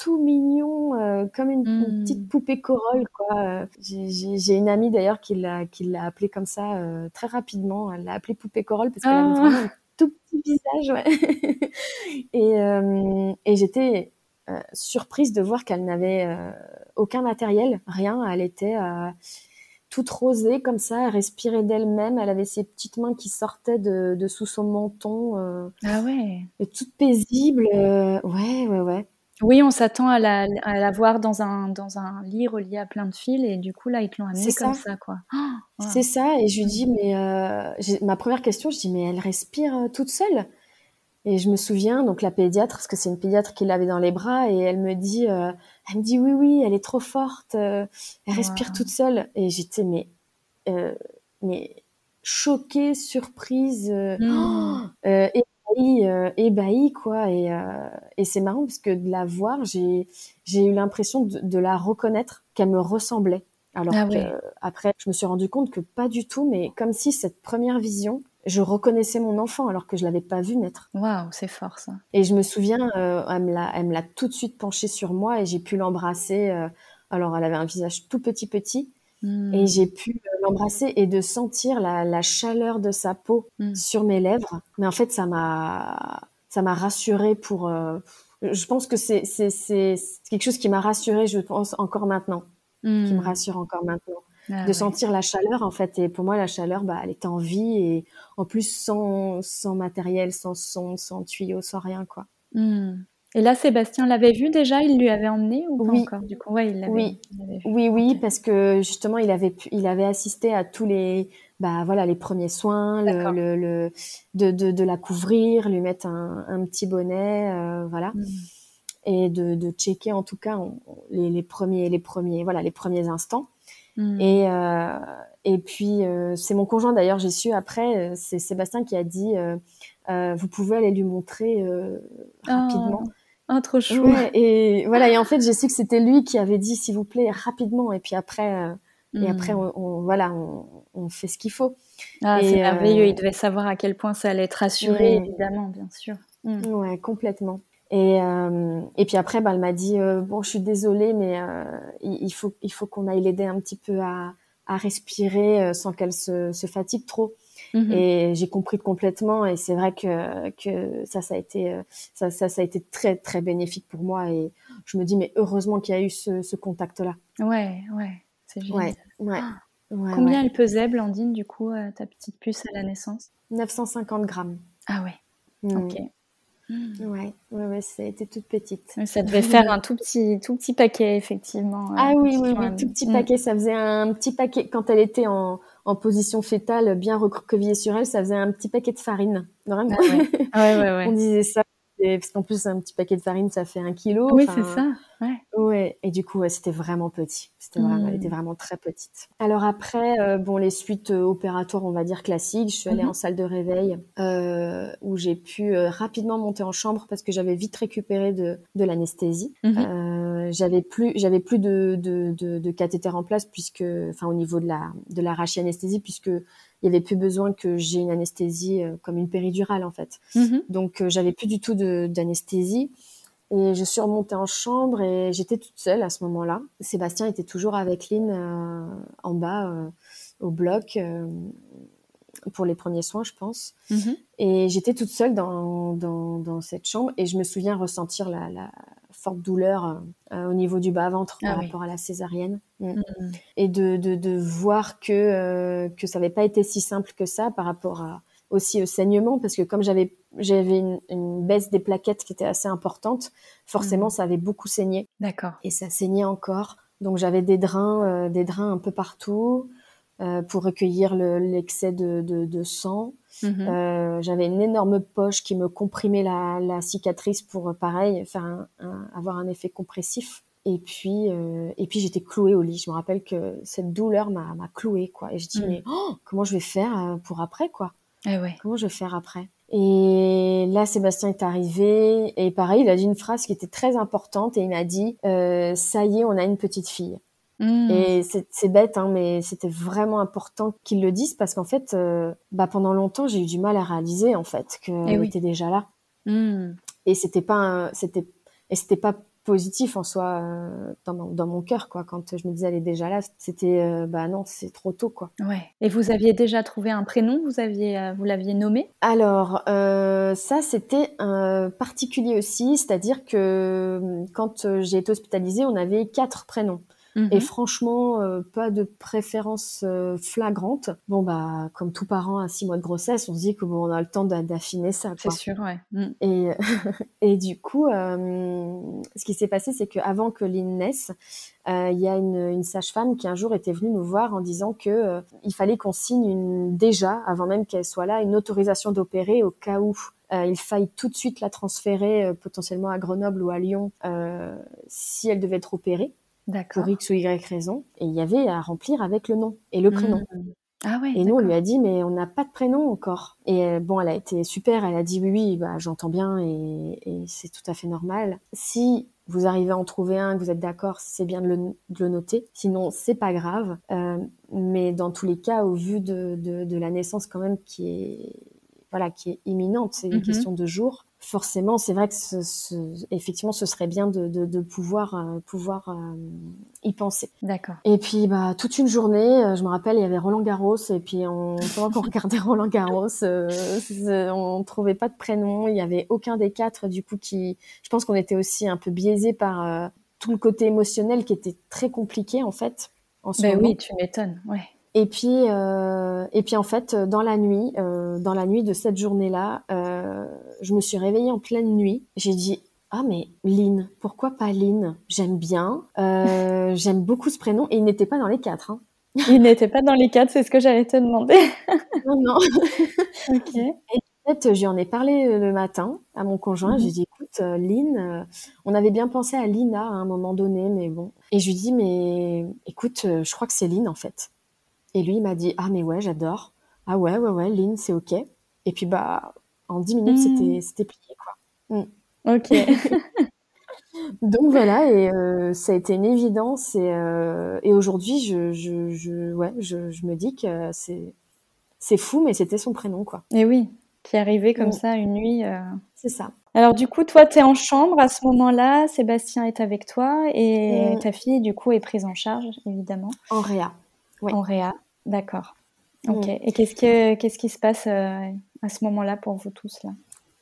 tout mignon, euh, comme une, une Mm. petite poupée Corolle, quoi. J'ai une amie d'ailleurs qui l'a qui l'a appelée comme ça euh, très rapidement. Elle l'a appelée poupée Corolle parce qu'elle Ah. avait vraiment un tout petit visage, ouais. et euh, et j'étais surprise de voir qu'elle n'avait aucun matériel, rien. Elle était toute rosée comme ça, elle respirait d'elle-même. Elle avait ses petites mains qui sortaient de, de sous son menton, euh, Ah ouais. et toute paisible. euh, ouais, ouais, ouais. Oui, on s'attend à la, à la voir dans un, dans un lit relié à plein de fils et du coup, là, ils te l'ont amené C'est comme ça. ça, quoi. Oh. C'est ça. Et je lui dis, mais euh, ma première question, je dis, mais elle respire euh, toute seule? Et je me souviens, donc la pédiatre, parce que c'est une pédiatre qui l'avait dans les bras, et elle me dit, euh, elle me dit, oui, oui, elle est trop forte, euh, elle respire Wow. toute seule. Et j'étais, mais, mais choquée, surprise, Mm. ébahie, euh, ébahie, quoi. Et, euh, et c'est marrant parce que de la voir, j'ai, eu l'impression de, de la reconnaître, qu'elle me ressemblait. Alors Ah que après, je me suis rendu compte que pas du tout, mais comme si cette première vision, je reconnaissais mon enfant alors que je l'avais pas vu naître. Waouh, c'est fort, ça. Et je me souviens, euh, elle me l'a, elle me l'a tout de suite penchée sur moi et j'ai pu l'embrasser. euh, alors, elle avait un visage tout petit petit Et j'ai pu euh, l'embrasser et de sentir la, la chaleur de sa peau Mm. sur mes lèvres. Mais en fait, ça m'a, ça m'a rassurée pour. euh, je pense que c'est, c'est, c'est quelque chose qui m'a rassurée, je pense encore maintenant, qui me Mm. rassure encore maintenant Ah de ouais. sentir la chaleur en fait et pour moi la chaleur bah elle était en vie et en plus sans sans matériel sans son sans tuyau sans rien quoi. Et là, Sébastien l'avait vu déjà Il lui avait emmené ou pas Oui. encore Du coup, ouais, il l'avait Oui. il l'avait vu. oui oui parce que justement il avait pu- il avait assisté à tous les bah voilà les premiers soins le, le, le de, de de la couvrir lui mettre un, un petit bonnet euh, voilà Mm. et de de checker en tout cas on- les, les premiers les premiers voilà les premiers instants Mm. Et, euh, et puis, euh, c'est mon conjoint d'ailleurs, j'ai su après, c'est Sébastien qui a dit Vous pouvez aller lui montrer euh, rapidement. Ah, trop chou. Ouais, et voilà, et en fait, j'ai su que c'était lui qui avait dit S'il vous plaît, rapidement. Et puis après, euh, et Mm. après on, on- voilà, on, on fait ce qu'il faut. Ah, c'est et, merveilleux. euh, Il devait savoir à quel point ça allait être rassuré, Mm. évidemment, bien sûr. Mm. Ouais, complètement. Et, euh, et puis après, bah, elle m'a dit euh, Bon, je suis désolée, mais euh, il, il faut, il faut qu'on aille l'aider un petit peu à, à respirer euh, sans qu'elle se, se fatigue trop. Mhm. Et j'ai compris complètement. Et c'est vrai que, que ça, ça a été, euh, ça, ça, ça a été très, très bénéfique pour moi. Et je me dis, mais heureusement qu'il y a eu ce, ce contact-là. Ouais, ouais, c'est génial. Ouais, ouais. ouais, Combien elle pesait, Blandine, du coup, euh, ta petite puce à la naissance? 950 grammes. Ah ouais, Mm. ok. Mm. Ouais, ouais, ouais, ça a été toute petite. Ça devait faire un tout petit, tout petit paquet, effectivement. euh, Ah oui, quand oui, oui, amené. tout petit Mm. paquet. Ça faisait un petit paquet, quand elle était en, en position fétale, bien recroquevillée sur elle, ça faisait un petit paquet de farine. Vraiment. Ah ouais, ouais, ouais. On disait ça. Et- Parce qu'en plus, un petit paquet de farine, ça fait un kilo. Oui, c'est ça. Ouais. Ouais. Et du coup, c'était vraiment petit. C'était vraiment, elle était Mmh. vraiment très petite. Alors après, euh, bon, les suites euh, opératoires, on va dire classiques. Je suis allée Mhm. en salle de réveil euh, où j'ai pu rapidement monter en chambre parce que j'avais vite récupéré de, de l'anesthésie. Mhm. J'avais plus, j'avais plus de, de, de, de cathéter en place puisque, enfin, au niveau de la de la anesthésie puisque il y avait plus besoin que j'ai une anesthésie comme une péridurale en fait. Mhm. Donc j'avais plus du tout d'anesthésie. Et je suis remontée en chambre et j'étais toute seule à ce moment-là. Sébastien était toujours avec Lynn euh, en bas euh, au bloc euh, pour les premiers soins, je pense. Mhm. Et j'étais toute seule dans, dans, dans cette chambre et je me souviens ressentir la, la forte douleur au niveau du bas-ventre Ah par oui. rapport à la césarienne. Mm. Mhm. Et de, de, de voir que, que ça n'avait pas été si simple que ça par rapport à, aussi au saignement, parce que comme j'avais j'avais une, une baisse des plaquettes qui était assez importante, forcément Mhm. ça avait beaucoup saigné D'accord. et ça saignait encore. Donc j'avais des drains, euh, des drains un peu partout euh, pour recueillir le- l'excès de, de, de sang. Mhm. Euh, j'avais une énorme poche qui me comprimait la, la cicatrice pour pareil faire un- un- avoir un effet compressif. Et puis et puis j'étais clouée au lit. Je me rappelle que cette douleur m'a clouée quoi. Et je dis Mm. mais oh, comment je vais faire pour après quoi? Eh ouais. Comment je vais faire après? Et là, Sébastien est arrivé et pareil, il a dit une phrase qui était très importante et il m'a dit euh, "Ça y est, on a une petite fille." Mhm. Et c'est bête, hein, mais c'était vraiment important qu'il le dise parce qu'en fait, euh, bah, pendant longtemps, j'ai eu du mal à réaliser en fait qu'elle Eh oui. était déjà là. Mhm. Et c'était pas, c'était et c'était pas positif en soi euh, dans mon, dans mon cœur quoi. Quand je me disais elle est déjà là, c'était euh, bah non, c'est trop tôt quoi. Ouais. Et vous aviez déjà trouvé un prénom? Vous aviez, euh, vous l'aviez nommé? Alors, ça, c'était un particulier aussi, c'est-à-dire que euh, quand j'ai été hospitalisée, on avait quatre prénoms. Mhm. Et franchement, euh, pas de préférence euh, flagrante. Bon, bah, comme tout parent à six mois de grossesse, on se dit que bon, on a le temps d'a- d'affiner ça. C'est sûr, ouais. Mhm. Et, et du coup, euh, ce qui s'est passé, c'est qu'avant que Lynn naisse, il y a une, une sage-femme qui un jour était venue nous voir en disant que il fallait qu'on signe une, déjà, avant même qu'elle soit là, une autorisation d'opérer au cas où euh, il faille tout de suite la transférer euh, potentiellement à Grenoble ou à Lyon euh, si elle devait être opérée. Pour X ou Y raison. Et il y avait à remplir avec le nom et le prénom. Mhm. Ah ouais. Et nous, on lui a dit, mais on n'a pas de prénom encore. Et euh, bon, elle a été super. Elle a dit, oui, oui, bah, j'entends bien et, et c'est tout à fait normal. Si vous arrivez à en trouver un, que vous êtes d'accord, c'est bien de le, de le noter. Sinon, c'est pas grave. Euh, mais dans tous les cas, au vu de, de, de la naissance quand même qui est, voilà, qui est imminente, c'est une Mhm. question de jours. Forcément, c'est vrai que ce, ce- effectivement, ce serait bien de, de, de pouvoir, euh, pouvoir euh, y penser. D'accord. Et puis bah toute une journée, euh, je me rappelle, il y avait Roland Garros et puis on, pendant qu'on regardait Roland Garros, euh, on trouvait pas de prénom, il y avait aucun des quatre du coup qui, je pense qu'on était aussi un peu biaisé par euh, tout le côté émotionnel qui était très compliqué en fait en ce Ben moment. oui, tu m'étonnes. Ouais. Et puis, euh, et puis en fait, dans la nuit, euh, dans la nuit de cette journée-là, euh, je me suis réveillée en pleine nuit. J'ai dit ah mais Lynn, pourquoi pas Lynn? J'aime bien, euh, j'aime beaucoup ce prénom et il n'était pas dans les quatre. Hein. Il n'était pas dans les quatre, c'est ce que j'allais te demander. Non non. ok. En fait, j'y en ai parlé euh, le matin à mon conjoint. Mhm. J'ai dit écoute euh, Lynn, euh, on avait bien pensé à Lina à un moment donné, mais bon. Et je lui dis mais écoute, euh, je crois que c'est Lynn en fait. Et lui il m'a dit ah mais ouais j'adore. Ah ouais ouais ouais Lynn c'est ok. Et puis bah en dix minutes Mhm. c'était c'était plié quoi. Ok. Donc voilà, et euh, ça a été une évidence. Et, euh, et aujourd'hui, je, je, je, ouais, je, je me dis que c'est, c'est fou, mais c'était son prénom, quoi. Et oui, qui est arrivé comme Mm. ça une nuit. euh. C'est ça. Alors du coup, toi, tu es en chambre à ce moment-là, Sébastien est avec toi et ta fille, du coup, est prise en charge, évidemment, En réa. Oui. en réa. D'accord. Ok. Et qu'est-ce que qu'est-ce qui se passe à ce moment-là pour vous tous là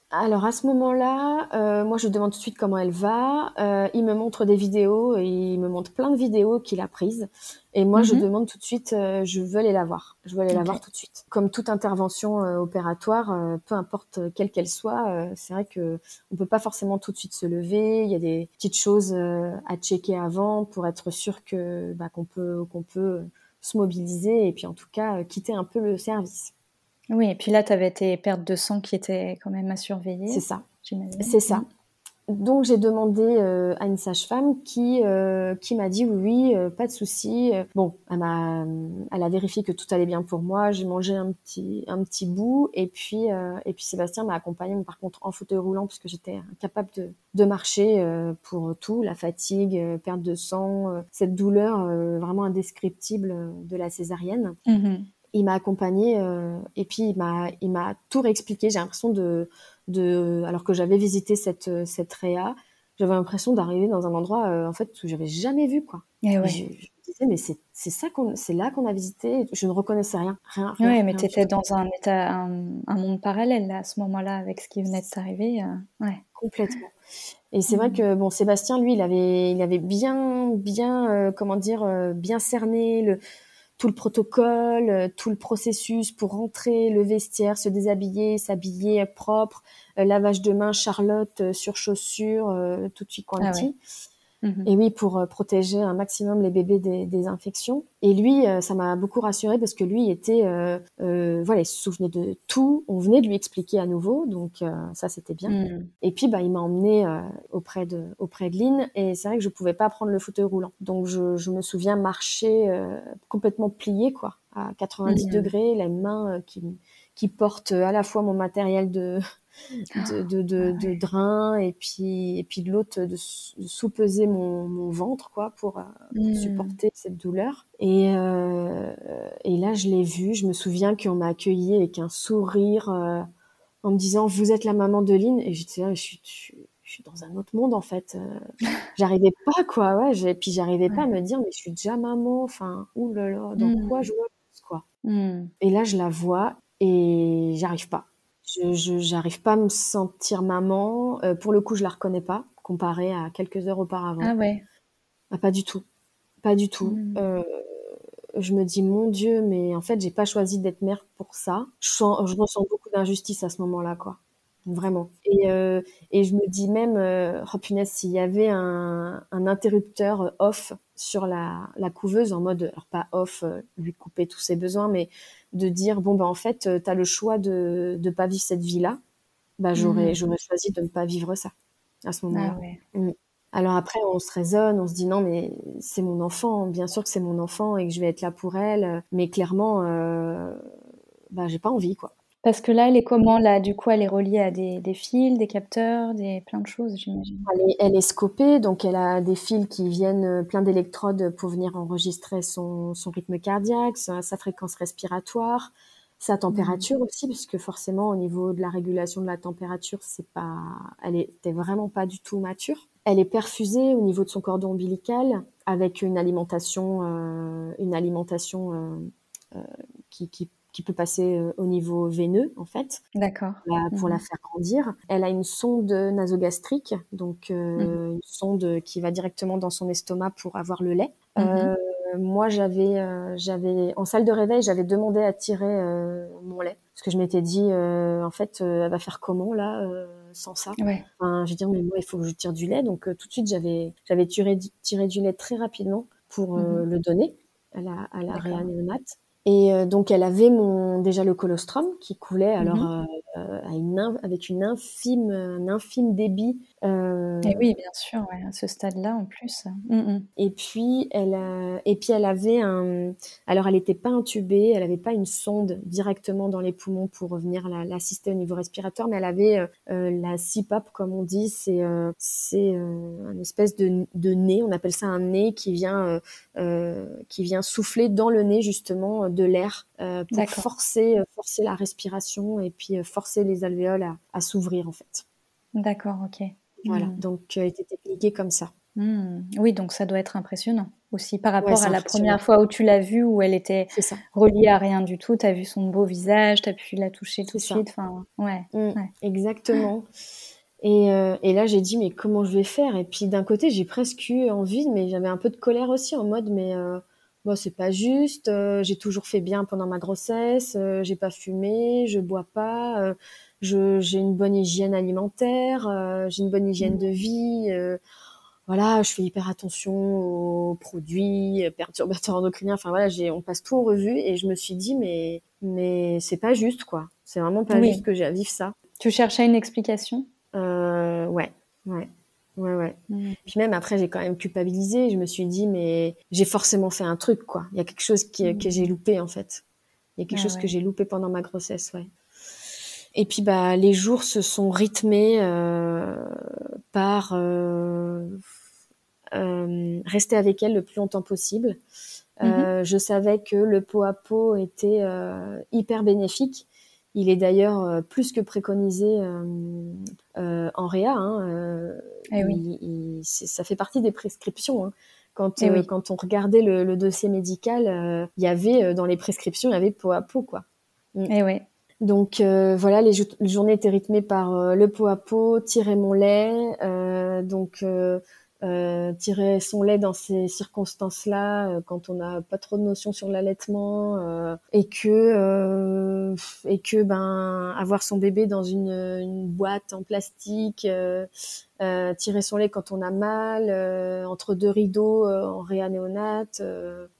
Alors à ce moment-là, euh, moi je demande tout de suite comment elle va. Euh, il me montre des vidéos, et il me montre plein de vidéos qu'il a prises. Et moi je Mhm. demande tout de suite, euh, je veux aller la voir. Je veux aller la Ok. voir tout de suite. Comme toute intervention opératoire, peu importe quelle qu'elle soit, c'est vrai que on peut pas forcément tout de suite se lever. Il y a des petites choses à checker avant pour être sûr que bah, qu'on peut qu'on peut se mobiliser et puis en tout cas quitter un peu le service. Oui, et puis là, tu avais tes pertes de sang qui étaient quand même à surveiller, C'est ça. j'imagine. C'est ça. donc j'ai demandé euh, à une sage-femme qui euh, qui m'a dit oui, oui pas de souci. Bon, elle m'a, elle a vérifié que tout allait bien pour moi. J'ai mangé un petit un petit bout et puis et puis Sébastien m'a accompagné par contre en fauteuil roulant parce que j'étais incapable de de marcher pour tout, la fatigue, perte de sang, cette douleur vraiment indescriptible de la césarienne. Mm-hmm. Il m'a accompagné et puis il m'a il m'a tout réexpliqué. J'ai l'impression de de, alors que j'avais visité cette, cette réa, j'avais l'impression d'arriver dans un endroit euh, en fait où j'avais jamais vu quoi. Et eh ouais. je, me disais mais c'est c'est ça qu'on c'est là qu'on a visité. Je ne reconnaissais rien, rien. rien mais tu étais dans un état un, un, monde parallèle là, à ce moment-là avec ce qui venait de t'arriver. Euh, ouais. Complètement. Et c'est vrai mm. que bon Sébastien lui il avait il avait bien bien euh, comment dire bien cerné le tout le protocole, euh, tout le processus pour rentrer, le vestiaire, se déshabiller, s'habiller propre, euh, lavage de mains, Charlotte euh, sur chaussures, tout de suite quanti. Ah Mhm. Et oui, pour euh, protéger un maximum les bébés des, infections. Et lui, euh, ça m'a beaucoup rassurée parce que lui était, euh, voilà, il se souvenait de tout. On venait de lui expliquer à nouveau, donc ça c'était bien. Mhm. Et puis, bah, il m'a emmené auprès de auprès de Lynn. Et c'est vrai que je pouvais pas prendre le fauteuil roulant, donc je, me souviens marcher complètement plié, quoi, à 90 mhm. degrés, les mains qui qui portent à la fois mon matériel de de, de, de, de drain et puis et puis de l'autre de, sous-peser mon, mon, ventre quoi pour, euh, mmh. supporter cette douleur. Et euh, et là je l'ai vu je me souviens qu'on m'a accueilli avec un sourire euh, en me disant vous êtes la maman de Lynn. Et j'étais là je suis, je suis dans un autre monde en fait j'arrivais pas quoi ouais puis j'arrivais pas à me dire mais je suis déjà maman enfin oulala dans mmh. quoi je me quoi. Mmh. et là je la vois et j'arrive pas je j'arrive pas à me sentir maman. Euh, pour le coup, je la reconnais pas comparé à quelques heures auparavant. Ah ouais. Ah, pas du tout, pas du tout. Hmm. Euh, je me dis mon Dieu, mais en fait, j'ai pas choisi d'être mère pour ça. Je, sens, je ressens beaucoup d'injustice à ce moment-là, quoi. Vraiment. Et, euh, et je me dis même, oh punaise, s'il y avait un, un interrupteur off sur la, la couveuse, en mode, alors pas off, lui couper tous ses besoins, mais de dire bon ben en fait euh, tu as le choix de ne pas vivre cette vie là bah j'aurais mmh. j'aurais choisi de ne pas vivre ça à ce moment-là ah mmh. alors après on se raisonne on se dit non mais c'est mon enfant bien sûr que c'est mon enfant et que je vais être là pour elle mais clairement euh, bah j'ai pas envie quoi parce que là, elle est comment? Là Du coup, elle est reliée à des, fils, des capteurs, des plein de choses, j'imagine. Elle est, scopée, donc elle a des fils qui viennent euh, plein d'électrodes pour venir enregistrer son, rythme cardiaque, sa, fréquence respiratoire, sa température aussi, puisque forcément au niveau de la régulation de la température, c'est pas, elle était vraiment pas du tout mature. Elle est perfusée au niveau de son cordon ombilical avec une alimentation, euh, une alimentation euh, qui, qui qui peut passer euh, au niveau veineux en fait. D'accord. Pour la mhm. faire grandir. Elle a une sonde nasogastrique, donc euh, mhm. une sonde qui va directement dans son estomac pour avoir le lait. Mhm. Euh, moi, j'avais, j'avais en salle de réveil, j'avais demandé à tirer mon lait parce que je m'étais dit, en fait, elle va faire comment là sans ça? Ouais. enfin, Je veux dire, mais moi, il faut que je tire du lait, donc tout de suite, j'avais, j'avais tiré, tiré du lait très rapidement pour le donner à la, à la réanéonate. Et euh, donc, elle avait mon, déjà le colostrum qui coulait alors mhm. euh, à une, avec une infime, un infime débit euh, et oui, bien sûr, ouais, à ce stade-là en plus. Mm, mm. Et puis elle, a, et puis elle avait un, alors elle n'était pas intubée, elle n'avait pas une sonde directement dans les poumons pour venir l'assister au niveau respiratoire, mais elle avait euh, euh la CPAP comme on dit, c'est euh, c'est euh, une espèce de, de, nez, on appelle ça un nez qui vient qui vient souffler dans le nez justement de l'air pour forcer forcer la respiration et puis forcer les alvéoles à, à s'ouvrir en fait. D'accord, ok. Voilà, mmh. donc tu as été techniquée comme ça. Mmh. Oui, donc ça doit être impressionnant aussi par rapport à la première fois où tu l'as vue, où elle était reliée à rien du tout. Tu as vu son beau visage, tu as pu la toucher tout de suite. Enfin, ouais, mmh, Exactement. Et, euh, et, là, j'ai dit, mais comment je vais faire? Et puis d'un côté, j'ai presque eu envie, mais j'avais un peu de colère aussi, en mode, mais euh, bon, c'est pas juste. Euh, j'ai toujours fait bien pendant ma grossesse. Euh, j'ai pas fumé, je bois pas j'ai une bonne hygiène alimentaire, euh, j'ai une bonne hygiène mmh. de vie. Euh, voilà, je fais hyper attention aux produits perturbateurs endocriniens. Enfin voilà, j'ai, on passe tout en revue et je me suis dit mais mais c'est pas juste quoi. C'est vraiment pas juste que j'ai à vivre ça. Tu cherchais une explication? Euh, Ouais, ouais. Ouais, ouais. Mmh. Puis même après, j'ai quand même culpabilisé. Je me suis dit, mais j'ai forcément fait un truc, quoi. Il y a quelque chose qui, que j'ai loupé, en fait. Il y a quelque chose que j'ai loupé pendant ma grossesse, ouais. Et puis, bah, les jours se sont rythmés euh, par euh, euh, rester avec elle le plus longtemps possible. Mmh. Je savais que le pot à pot était hyper bénéfique il est d'ailleurs euh, plus que préconisé euh, euh, en réa. Hein, eh ça fait partie des prescriptions. Hein. Quand, eh quand on regardait le, dossier médical, il y avait dans les prescriptions, il y avait peau à peau, quoi. Mm. Eh Donc voilà, les, journées étaient rythmées par le pot à pot, tirer mon lait, donc euh, tirer son lait dans ces circonstances-là, euh, quand on n'a pas trop de notions sur l'allaitement, euh, et que euh, et que ben avoir son bébé dans une, une boîte en plastique, euh, tirer son lait quand on a mal, euh, entre deux rideaux euh, en réanéonate,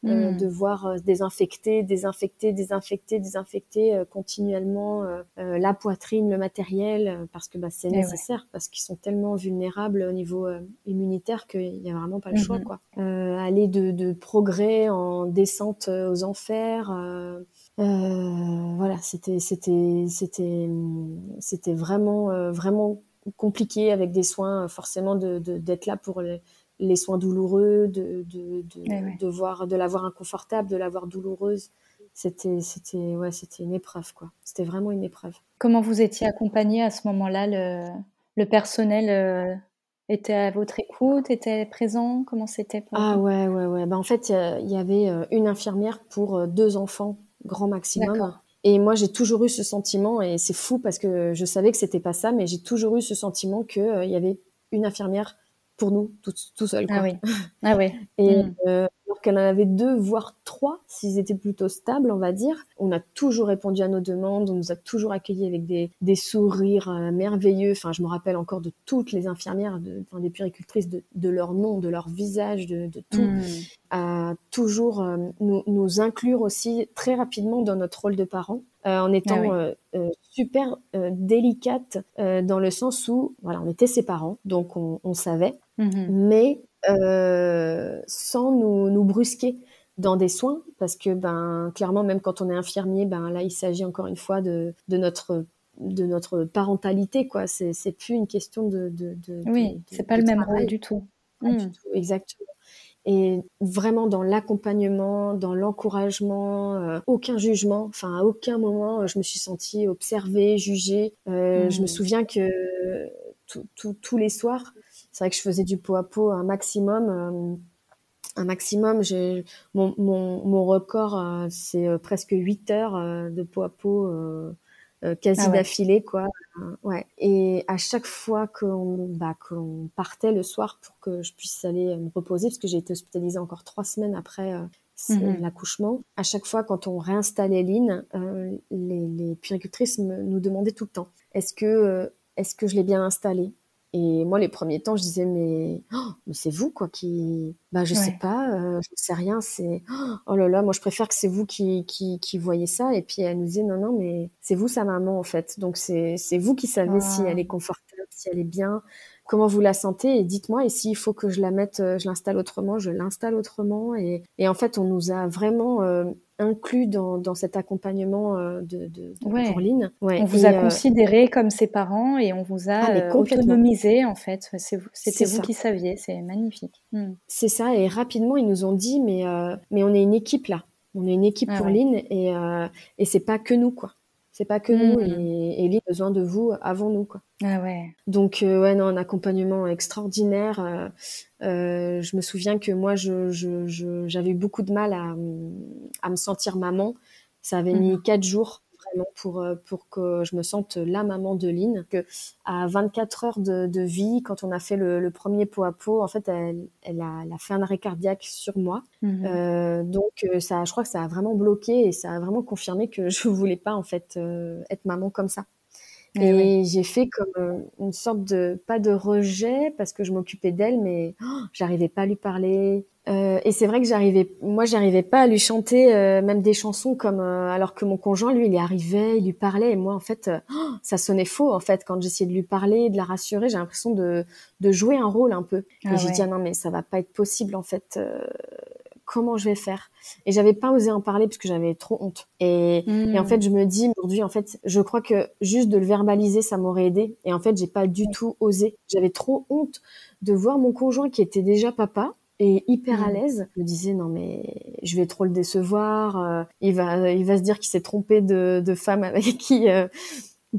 mm. devoir désinfecter, désinfecter, désinfecter, désinfecter continuellement la poitrine, le matériel, parce que bah, c'est eh nécessaire, parce qu'ils sont tellement vulnérables au niveau immunitaire qu'il n'y a vraiment pas le choix. Mm-hmm. Quoi. aller de, de, progrès en descente aux enfers. Euh, voilà, c'était c'était c'était c'était vraiment vraiment compliqué avec des soins euh, forcément de, d'être là pour les, soins douloureux, de, de, de, de voir, de l'avoir inconfortable, de l'avoir douloureuse. C'était, c'était, ouais, c'était une épreuve, quoi. C'était vraiment une épreuve. Comment vous étiez accompagnée à ce moment-là le, le personnel euh, était à votre écoute, était présent Comment c'était Ah ouais, ouais, ouais. Ben, en fait, il y, avait euh, une infirmière pour deux enfants, grand maximum. Et moi, j'ai toujours eu ce sentiment, et c'est fou parce que je savais que c'était pas ça, mais j'ai toujours eu ce sentiment qu'il euh, y avait une infirmière pour nous, tout, tout seul. Ah oui. Ah oui. et hmm. euh, alors qu'elle en avait deux, voire trois, s'ils étaient plutôt stables, on va dire. On a toujours répondu à nos demandes, on nous a toujours accueillis avec des, des sourires euh, merveilleux. Enfin, je me rappelle encore de toutes les infirmières, de, enfin, des puricultrices, de, de, leur nom, de leur visage, de, de tout. Hmm. À toujours euh, nous, nous, inclure aussi très rapidement dans notre rôle de parents. Euh, en étant ah super délicate dans le sens où voilà on était ses parents donc on, on savait mhm. mais euh, sans nous, nous, brusquer dans des soins, parce que ben clairement même quand on est infirmier, ben là il s'agit encore une fois de, de notre de notre parentalité quoi. C'est plus une question de, de, de oui, c'est pas le même rôle du tout. du hmm. tout. Exactement et vraiment dans l'accompagnement, dans l'encouragement, euh, aucun jugement. Enfin, à aucun moment euh, je me suis sentie observée, jugée. Euh, Je me hmm. souviens que tous les soirs, c'est vrai que je faisais du pot à pot un maximum. Euh, un maximum, mon, mon, mon record, euh, c'est euh, presque 8 heures de pot à pot quasi ah d'affilée, quoi. ouais. Et à chaque fois qu'on bah, qu'on partait le soir pour que je puisse aller me reposer, parce que j'ai été hospitalisée encore trois semaines après mmh l'accouchement. À chaque fois, quand on réinstallait Lynn, les, les puéricultrices nous demandaient tout le temps est-ce que, est-ce que je l'ai bien installée? Et moi, les premiers temps, je disais, mais, oh, mais c'est vous, quoi, qui. Bah, je sais pas, euh, je sais rien, c'est. Oh là là, moi, je préfère que c'est vous qui, qui, qui voyez ça. Et puis, elle nous disait, non, non, mais c'est vous, sa maman, en fait. Donc, c'est vous qui savez si elle est ah. confortable, si elle est bien, comment vous la sentez. Et dites-moi, et s'il faut que je la mette, euh, je l'installe autrement, je l'installe autrement. Et, et en fait, on nous a vraiment. Euh, inclus dans, dans cet accompagnement euh, de, de, de pour Lynn. On vous a euh, considéré comme ses parents et on vous a ah, euh, autonomisé en fait. C'était vous, qui saviez, c'est magnifique. Hmm. C'est ça et rapidement ils nous ont dit mais mais on est une équipe là, on est une équipe ah pour Lynn et et c'est pas que nous quoi. C'est pas que nous mmh. et, a besoin de vous avant nous quoi. Ah ouais. Donc euh, ouais non un accompagnement extraordinaire. Euh, euh, je me souviens que moi je, j'avais eu beaucoup de mal à, à me sentir maman. Ça avait mmh. mis quatre jours pour, euh, pour que je me sente la maman de Lynn. Que à 24 heures de, de vie, quand on a fait le, le, premier pot à pot, en fait, elle, elle, a, elle a fait un arrêt cardiaque sur moi. Mhm. Euh, donc, euh, ça, je crois que ça a vraiment bloqué et ça a vraiment confirmé que je voulais pas, en fait, euh, être maman comme ça. Eh et j'ai fait comme une sorte de pas de rejet parce que je m'occupais d'elle, mais oh, j'arrivais pas à lui parler, Euh, et c'est vrai que j'arrivais, moi, j'arrivais pas à lui chanter euh, même des chansons comme, euh, alors que mon conjoint, lui, il y arrivait, il lui parlait, et moi, en fait, oh, ça sonnait faux, en fait, quand j'essayais de lui parler, de la rassurer, j'ai l'impression de, de jouer un rôle un peu. Ah et j'ai dit, ah non, mais ça va pas être possible, en fait. comment je vais faire? Et j'avais pas osé en parler parce que j'avais trop honte. Et, et en hmm. fait, je me dis aujourd'hui, en fait, je crois que juste de le verbaliser, ça m'aurait aidé. Et en fait, j'ai pas du tout osé. J'avais trop honte de voir mon conjoint qui était déjà papa et hyper à mmh. l'aise. Je me disais non mais je vais trop le décevoir. Euh, il va il va se dire qu'il s'est trompé de, de femme avec qui euh,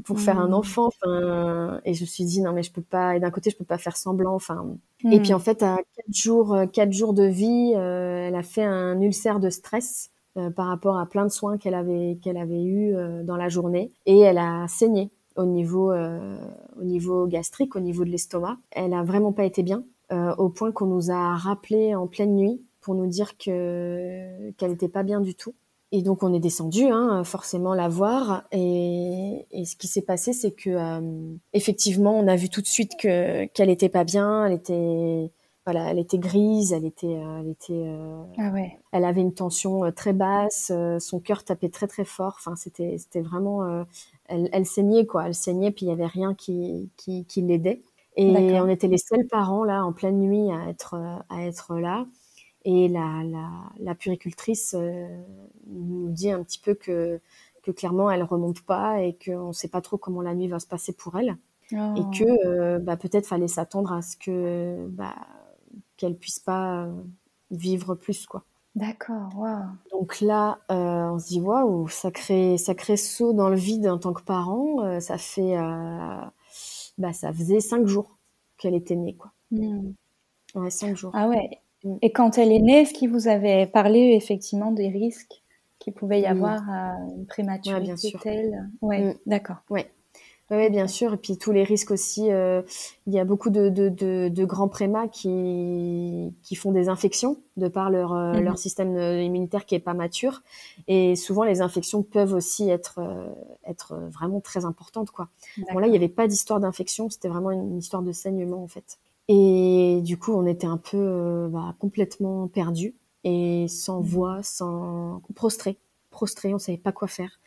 pour faire un mmh. enfant. Enfin et je me suis dit non mais je peux pas. Et d'un côté je peux pas faire semblant. Enfin et puis mmh. en fait à quatre jours euh, quatre jours de vie, elle a fait un ulcère de stress. par rapport à plein de soins qu'elle avait qu'elle avait eu dans la journée et elle a saigné au niveau au niveau gastrique au niveau de l'estomac elle a vraiment pas été bien euh, au point qu'on nous a rappelé en pleine nuit pour nous dire que qu'elle n'était pas bien du tout. Et donc on est descendu, hein, forcément la voir. Et, et ce qui s'est passé, c'est que euh, effectivement, on a vu tout de suite que qu'elle était pas bien. Elle était voilà, elle était grise, elle était, euh, elle était, ah ouais. elle avait une tension très basse, son cœur tapait très très fort. Enfin, c'était, c'était vraiment, elle, elle saignait quoi, elle saignait, puis il y avait rien qui, qui, qui l'aidait. Et on était les seuls parents là en pleine nuit à être à être là. Et la, la, la puricultrice euh, nous dit un petit peu que, que clairement elle remonte pas et qu'on ne sait pas trop comment la nuit va se passer pour elle. Et oh. que euh, bah, peut-être fallait s'attendre à ce que bah, qu'elle puisse pas vivre plus quoi. D'accord, wow. Donc là, euh, on se dit waouh, sacré sacré saut dans le vide en tant que parent. ça fait bah, ça faisait cinq jours qu'elle était née, quoi. Hmm. Ouais, cinq jours. Ah ouais. Hmm. Et quand elle est née, est-ce qu'il vous avait parlé effectivement des risques qu'il pouvait y avoir à une prématurité bien sûr. telle? Ouais, hmm. d'accord. Ouais. Oui, bien sûr. Et puis tous les risques aussi. Euh, il y a beaucoup de, de, de, de, grands prémas qui, qui font des infections de par leur, euh, mhm. leur système euh, immunitaire qui est pas mature. Et souvent, les infections peuvent aussi être, être vraiment très importantes. Quoi. Bon, là, il n'y avait pas d'histoire d'infection. C'était vraiment une histoire de saignement, en fait. Et du coup, on était un peu bah, complètement perdus et sans mhm. voix, sans prostrés. Prostrés, on savait pas quoi faire.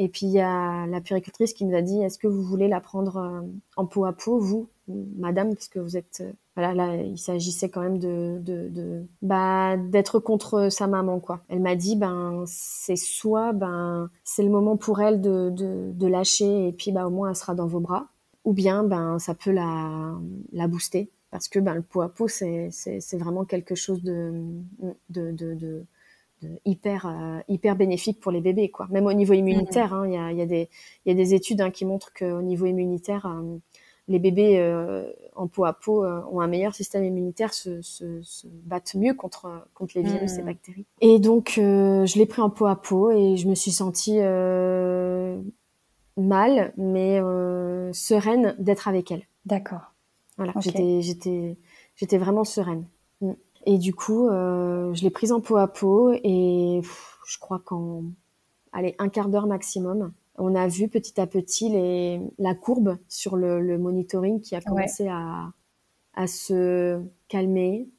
Et puis il y a la puricultrice qui nous a dit est-ce que vous voulez la prendre euh, en peau à peau, vous, madame, parce que vous êtes euh, voilà là il s'agissait quand même de de, bah d'être contre sa maman quoi. Elle m'a dit ben c'est soit ben c'est le moment pour elle de, de de lâcher et puis bah au moins elle sera dans vos bras. Ou bien ben ça peut la la booster. Parce que ben le peau à peau c'est c'est c'est vraiment quelque chose de de, de hyper euh, hyper bénéfique pour les bébés quoi. Même au niveau immunitaire hein, il y, a, y, a des il y a des études hein, qui montrent qu'au niveau immunitaire euh, les bébés euh, en peau à peau ont un meilleur système immunitaire se, se, se battent mieux contre contre les virus et bactéries. Et donc je l'ai pris en peau à peau et je me suis sentie mal mais sereine d'être avec elle. D'accord. Voilà j'étais j'étais j'étais vraiment sereine. Et du coup, euh, je l'ai prise en peau à peau et je crois qu'en allez, un quart d'heure maximum, on a vu petit à petit les, la courbe sur le, le monitoring qui a commencé à, à se calmer,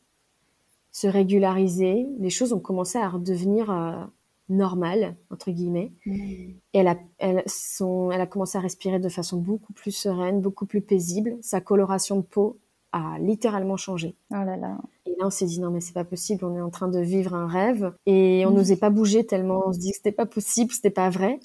se régulariser. Les choses ont commencé à redevenir euh, normales, entre guillemets. Mmh. Et elle a, elle, son, elle a commencé à respirer de façon beaucoup plus sereine, beaucoup plus paisible. Sa coloration de peau a littéralement changé. Oh là là. Et là, on s'est dit non mais c'est pas possible, on est en train de vivre un rêve et on mm. n'osait pas bouger tellement on se dit que c'était pas possible, c'était pas vrai.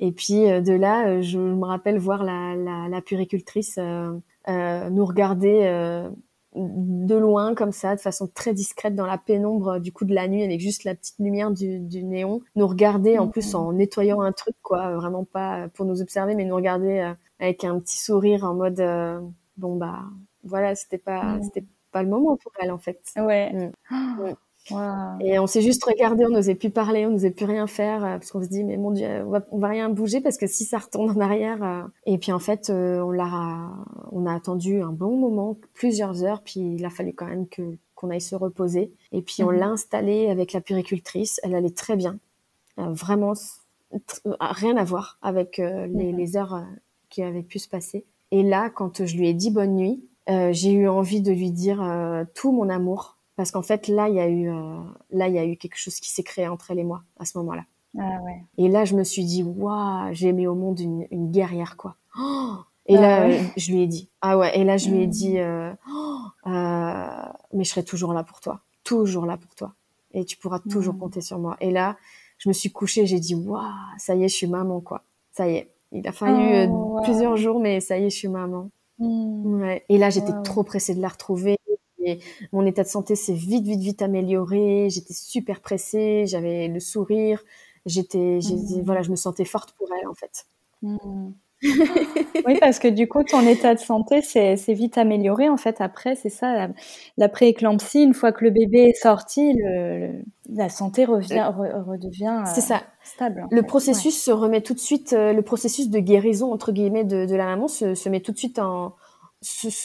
Et puis euh, de là, euh, je me rappelle voir la, la, la puricultrice euh, euh nous regarder euh, de loin comme ça, de façon très discrète dans la pénombre du coup de la nuit avec juste la petite lumière du, du néon, nous regarder en plus en nettoyant un truc quoi, vraiment pas pour nous observer, mais nous regarder avec un petit sourire en mode bon bah voilà, c'était pas, mm. c'était pas le moment pour elle en fait. Ouais. Mm. Et on s'est juste regardé, on n'osait plus parler, on n'osait plus rien faire euh, parce qu'on se dit mais mon dieu, on va, on va rien bouger parce que si ça retourne en arrière. Euh, et puis en fait, euh, on l'a, on a attendu un bon moment, plusieurs heures, puis il a fallu quand même que qu'on aille se reposer. Et puis on mhm. l'a installée avec la puricultrice, elle allait très bien, vraiment rien à voir avec les, les, heures qui avaient pu se passer. Et là, quand je lui ai dit bonne nuit, euh, j'ai eu envie de lui dire tout mon amour parce qu'en fait là il y a eu là il y a eu quelque chose qui s'est créé entre elle et moi à ce moment-là. Ah ouais. Et là je me suis dit waouh j'ai mis au monde une, une guerrière quoi. Oh et ah là je lui ai dit ah ouais et là je lui ai mmh. dit mais je serai toujours là pour toi toujours là pour toi et tu pourras toujours mmh. compter sur moi. Et là je me suis couchée, j'ai dit waouh, ça y est, je suis maman quoi. Ça y est. Il a fallu oh, euh, plusieurs jours, mais ça y est, je suis maman. Ouais. Et là, j'étais trop pressée de la retrouver. Et mon état de santé s'est vite, vite, vite amélioré. J'étais super pressée. J'avais le sourire. J'étais, hmm. voilà, je me sentais forte pour elle en fait. Hmm. oui, parce que du coup, ton état de santé s'est vite amélioré. En fait, après, c'est ça, la, pré-éclampsie, une fois que le bébé est sorti, le, la santé revient, redevient c'est ça. Euh, stable. Le processus se remet tout de suite, euh, le processus de guérison, entre guillemets, de, de la maman se, se, met tout de suite en.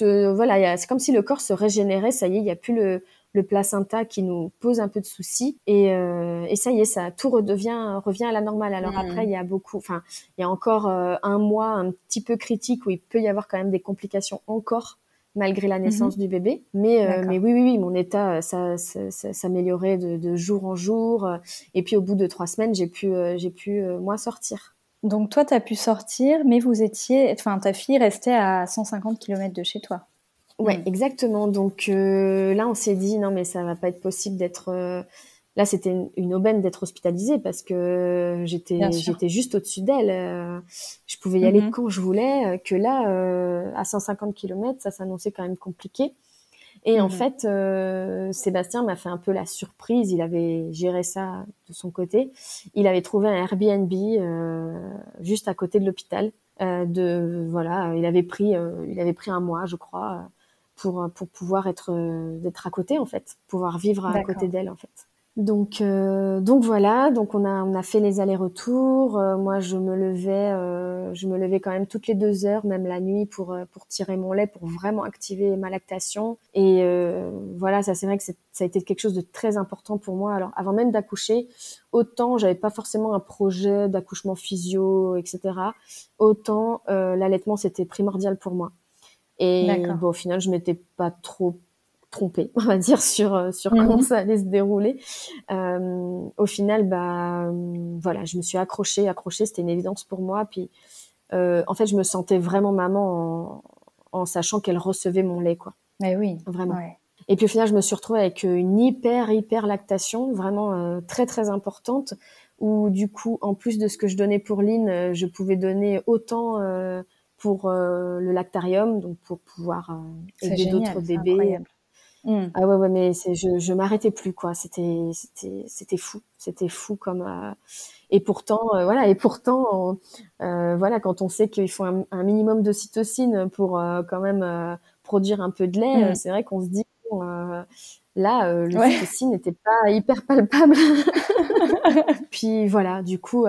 Voilà, c'est comme si le corps se régénérait. Ça y est, il n'y a plus le, le placenta qui nous pose un peu de soucis. Et, euh, et ça y est ça tout redevient revient à la normale. Alors mm. après il y a beaucoup enfin il y a encore euh, un mois un petit peu critique où il peut y avoir quand même des complications encore malgré la naissance mm-hmm. du bébé. Mais euh, mais oui, oui oui mon état ça, ça, ça s'améliorait de, de, jour en jour. Et puis au bout de trois semaines j'ai pu j'ai pu moi sortir. Donc toi tu as pu sortir mais vous étiez enfin ta fille restait à 150 km de chez toi Ouais, mm. exactement. Donc euh, là, on s'est dit non, mais ça va pas être possible d'être. Euh, là, c'était une, aubaine d'être hospitalisée parce que j'étais j'étais juste au-dessus d'elle. Euh, je pouvais y aller mm-hmm. quand je voulais. Que là, à 150 km, ça s'annonçait quand même compliqué. Et en mm-hmm. fait, Sébastien m'a fait un peu la surprise. Il avait géré ça de son côté. Il avait trouvé un Airbnb juste à côté de l'hôpital. de voilà, il avait pris, il avait pris un mois, je crois pour, euh, pour pouvoir être, euh, d'être à côté, en fait, pouvoir vivre à côté d'elle, en fait. Donc, euh, donc voilà, donc on a, on a fait les allers-retours. moi, je me levais, je me levais quand même toutes les deux heures, même la nuit, pour pour tirer mon lait, pour vraiment activer ma lactation. Et voilà, ça c'est vrai que ça a été quelque chose de très important pour moi. Alors, avant même d'accoucher, autant j'avais pas forcément un projet d'accouchement physio, etc. Autant l'allaitement c'était primordial pour moi. Et bon, au final, je m'étais pas trop trompée, on va dire, sur euh, sur mhm. comment ça allait se dérouler. Euh, au final, bah voilà, je me suis accrochée, accrochée, c'était une évidence pour moi. Puis, euh, en fait, je me sentais vraiment maman en, en sachant qu'elle recevait mon lait, quoi. Eh oui, vraiment. Et puis au final, je me suis retrouvée avec une hyper hyper lactation, vraiment euh, très très importante, où du coup, en plus de ce que je donnais pour Lynn, euh, je pouvais donner autant pour euh, le lactarium, donc pour pouvoir euh, aider d'autres bébés. Mm. Ah ouais, ouais, mais je, je m'arrêtais plus, quoi. C'était, c'était, c'était fou. C'était fou comme. Euh, et pourtant, voilà, et pourtant, voilà, quand on sait qu'il faut un, minimum de cytocine pour quand même produire un peu de lait, mm. c'est vrai qu'on se dit, là, le cytocine n'était pas hyper palpable. Puis voilà, du coup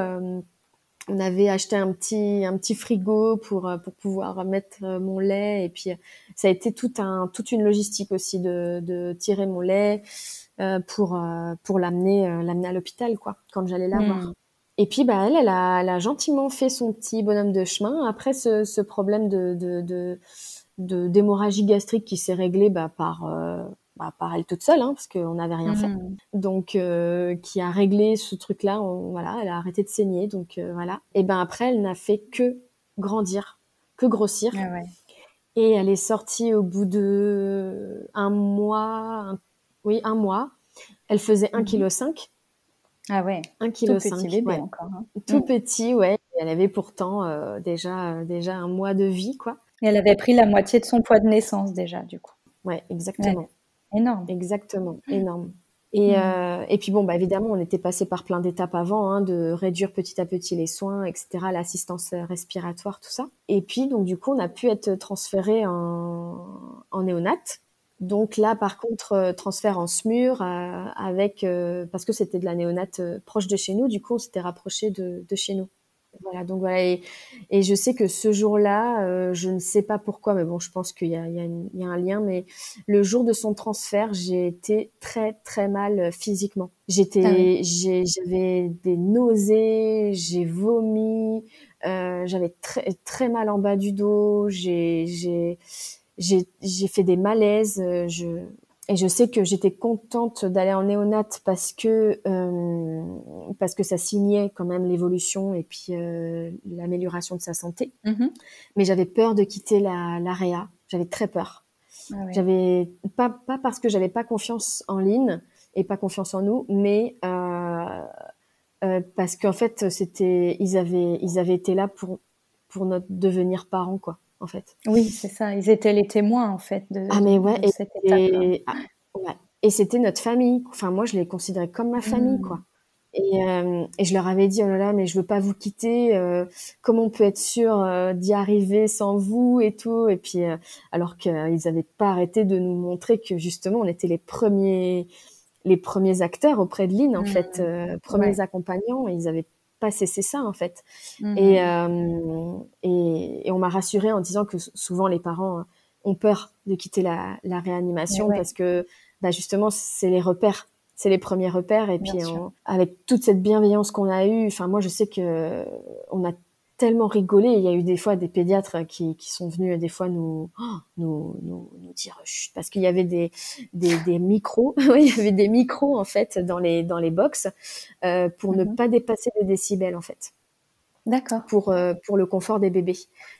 on avait acheté un petit un petit frigo pour euh, pour pouvoir mettre euh, mon lait et puis ça a été tout un toute une logistique aussi de, de tirer mon lait euh, pour pour l'amener l'amener à l'hôpital quoi quand j'allais la voir. Hmm. Et puis bah elle elle a, elle a gentiment fait son petit bonhomme de chemin après ce, ce problème de de de d'hémorragie gastrique qui s'est réglé bah, par bah, par elle toute seule, hein, parce qu'on n'avait rien fait. Mmh. Donc, euh, qui a réglé ce truc-là. Voilà, elle a arrêté de saigner. Donc euh, voilà. Et ben après, elle n'a fait que grandir, que grossir. Ah Et elle est sortie au bout de un mois, oui, un mois. Elle faisait 1,5 mmh. kg. Ah ouais. 1 kg. Tout petit bébé encore. Hein. Tout mmh. petit, ouais. elle avait pourtant euh, déjà, déjà un mois de vie, quoi. Et elle avait pris la moitié de son poids de naissance déjà, du coup. Ouais, exactement. Énorme. Exactement, énorme. Et, mm. euh, et puis bon, bah évidemment, on était passé par plein d'étapes avant, hein, de réduire petit à petit les soins, etc., l'assistance respiratoire, tout ça. Et puis donc du coup, on a pu être transféré en, en néonat. Donc là, par contre, euh, transfert en SMUR euh, avec parce que c'était de la néonate proche de chez nous. Du coup, on s'était rapproché de, de chez nous. Voilà, donc voilà, et, je sais que ce jour-là, euh, je ne sais pas pourquoi, mais bon, je pense qu'il y a, un lien, mais le jour de son transfert, j'ai été très très mal euh, physiquement. J'étais, ah j'avais des nausées, j'ai vomi, euh, j'avais très très mal en bas du dos, j'ai j'ai j'ai fait des malaises, je et je sais que j'étais contente d'aller en néonat parce que euh, parce que ça signait quand même l'évolution et puis euh, l'amélioration de sa santé. Mhm. Mais j'avais peur de quitter la l'AREA. J'avais très peur. Ah ouais. J'avais pas pas parce que j'avais pas confiance en Lynn et pas confiance en nous, mais euh, euh, parce qu'en fait c'était ils avaient ils avaient été là pour pour notre devenir parents quoi en fait. Oui, c'est ça. Ils étaient les témoins, en fait, de, Ah mais ouais, de et, cette et- ah, ouais. Et c'était notre famille. Enfin moi je les considérais comme ma famille Mm. quoi. Et, euh, et je leur avais dit oh là là mais je veux pas vous quitter. euh, comment on peut être sûr euh, d'y arriver sans vous et tout? Et puis alors qu'ils avaient pas arrêté de nous montrer que justement on était les premiers les premiers acteurs auprès de Lynn en Mm. fait, premiers Ouais. accompagnants. Et ils avaient pas cessé ça en fait. Mhm. Et, euh, et, et on m'a rassurée en disant que souvent les parents euh, ont peur de quitter la, la réanimation ouais. parce que bah justement c'est les repères, c'est les premiers repères. Et Bien puis on- avec toute cette bienveillance qu'on a eue, enfin moi je sais que on a tellement rigolé. Il y a eu des fois des pédiatres qui, qui sont venus des fois nous oh, nous, nous, nous dire chut parce qu'il y avait des, des, des micros, il y avait des micros en fait dans les dans les box euh, pour ne Mhm. pas dépasser les décibels en fait D'accord. pour euh, pour le confort des bébés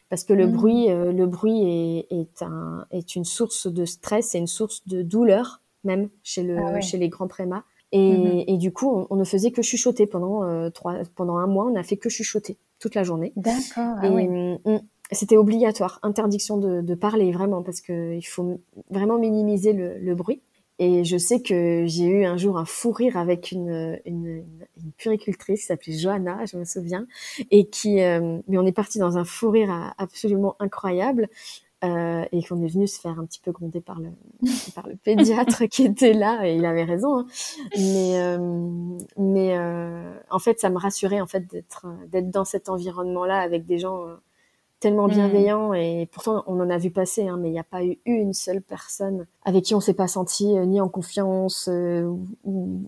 parce que le Mhm. bruit euh, le bruit est, est un est une source de stress et une source de douleur même chez le Ah ouais. chez les grands prémas et, Mhm. et du coup on, on ne faisait que chuchoter pendant euh, trois pendant un mois on a fait que chuchoter toute la journée. D'accord. Ah mm, mm, c'était obligatoire interdiction de, de parler vraiment parce que il faut vraiment minimiser le, le bruit. Et je sais que j'ai eu un jour un fou rire avec une, une, puricultrice qui s'appelait Johanna, je me souviens, et qui, euh, mais on est parti dans un fou rire absolument incroyable, euh, et qu'on est venu se faire un petit peu gronder par le, par le pédiatre qui était là, et il avait raison. hein. Mais, euh, mais euh, en fait, ça me rassurait en fait d'être, d'être dans cet environnement-là avec des gens tellement Mm. bienveillants, et pourtant on en a vu passer, hein, mais il n'y a pas eu une seule personne avec qui on s'est pas senti ni en confiance ou,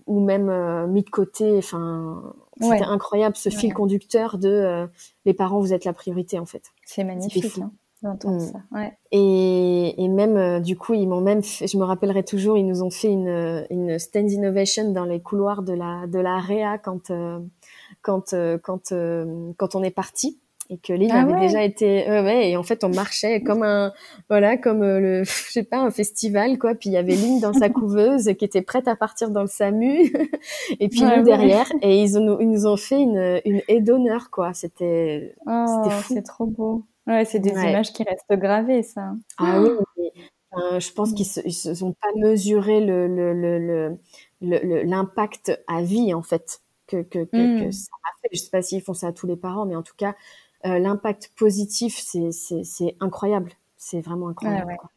ou même mis de côté. Enfin, c'était Ouais. incroyable ce fil conducteur de les parents, vous êtes la priorité en fait. C'est magnifique hein, d'entendre Mm. ça. Ouais. Et, et même euh, du coup, ils m'ont même, fait, je me rappellerai toujours, ils nous ont fait une, une stand innovation dans les couloirs de la de la réa quand euh, quand euh, quand euh, quand on est parti et que Lynn Ah avait ouais. déjà été ouais, ouais et en fait on marchait comme un voilà comme euh, le je sais pas un festival quoi puis il y avait Lynn dans sa couveuse qui était prête à partir dans le SAMU et puis nous derrière et ils, ont, ils nous ont fait une une aide d'honneur quoi c'était Oh, C'était fou. c'est trop beau. Ouais, c'est des Ouais. images qui restent gravées, ça. Ah oui, mais, euh, je pense qu'ils se, ils se sont pas mesuré le le l'impact à vie en fait que que que, Mm. que ça a fait. Je sais pas s'ils font ça à tous les parents, mais en tout cas euh, l'impact positif c'est incroyable. C'est vraiment incroyable. Ouais, ouais. quoi.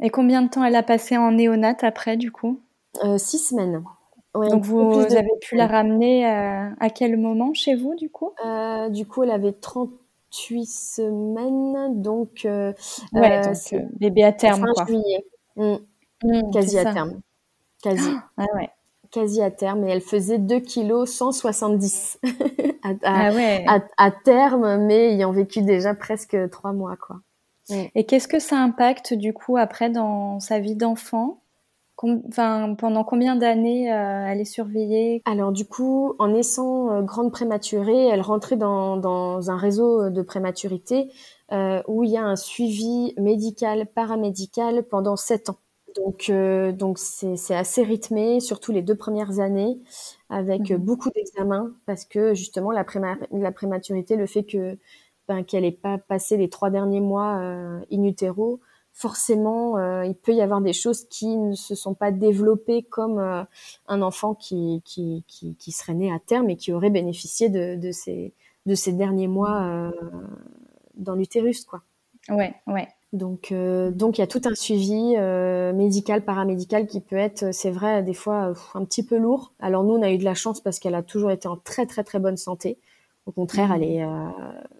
Et combien de temps elle a passé en néonat après, du coup? Euh, six semaines. Ouais, Donc vous, de- avez pu la ramener euh, à quel moment chez vous, du coup? Du coup, elle avait 38 semaines, donc euh, Ouais, euh, donc c'est euh, bébé à terme, fin quoi. juillet. Mm, Mm, quasi à ça. terme. Quasi. Ah ouais. quasi à terme et elle faisait 2 kg 170 à, à, Ah ouais. à, à terme mais ayant vécu déjà presque trois mois quoi. Et qu'est-ce que ça impacte, du coup, après dans sa vie d'enfant? Enfin, pendant combien d'années euh, elle est surveillée? Alors du coup, en naissant euh, grande prématurée, elle rentrait dans, dans un réseau de prématurité euh, où il y a un suivi médical, paramédical pendant sept ans. Donc euh, donc c'est assez rythmé, surtout les deux premières années, avec Mhm. beaucoup d'examens parce que justement la, préma- la prématurité, le fait que ben, qu'elle n'ait pas passé les trois derniers mois euh, in utero, forcément, euh, il peut y avoir des choses qui ne se sont pas développées comme euh, un enfant qui, qui, qui, qui serait né à terme et qui aurait bénéficié de, de, ces, de ces derniers mois euh, dans l'utérus. quoi. Ouais, ouais. Donc, donc il y a tout un suivi médical, paramédical qui peut être, c'est vrai, des fois un petit peu lourd. Alors nous, on a eu de la chance parce qu'elle a toujours été en très très très bonne santé. Au contraire, elle est, euh,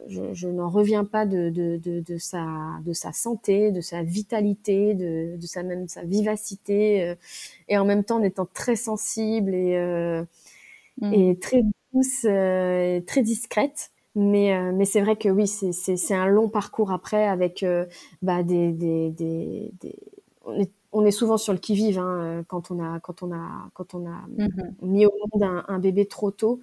je, je n'en reviens pas de, de, de, de sa de sa santé, de sa vitalité, de, de sa même sa vivacité, euh, et en même temps en étant très sensible et euh, Mm. et très douce, euh, et très discrète. Mais, euh, mais c'est vrai que oui, c'est, c'est, c'est un long parcours après avec euh, bah, des, des, des, des... On, est, on est souvent sur le qui vive hein, quand on a quand on a quand on a mm-hmm. mis au monde un, bébé trop tôt.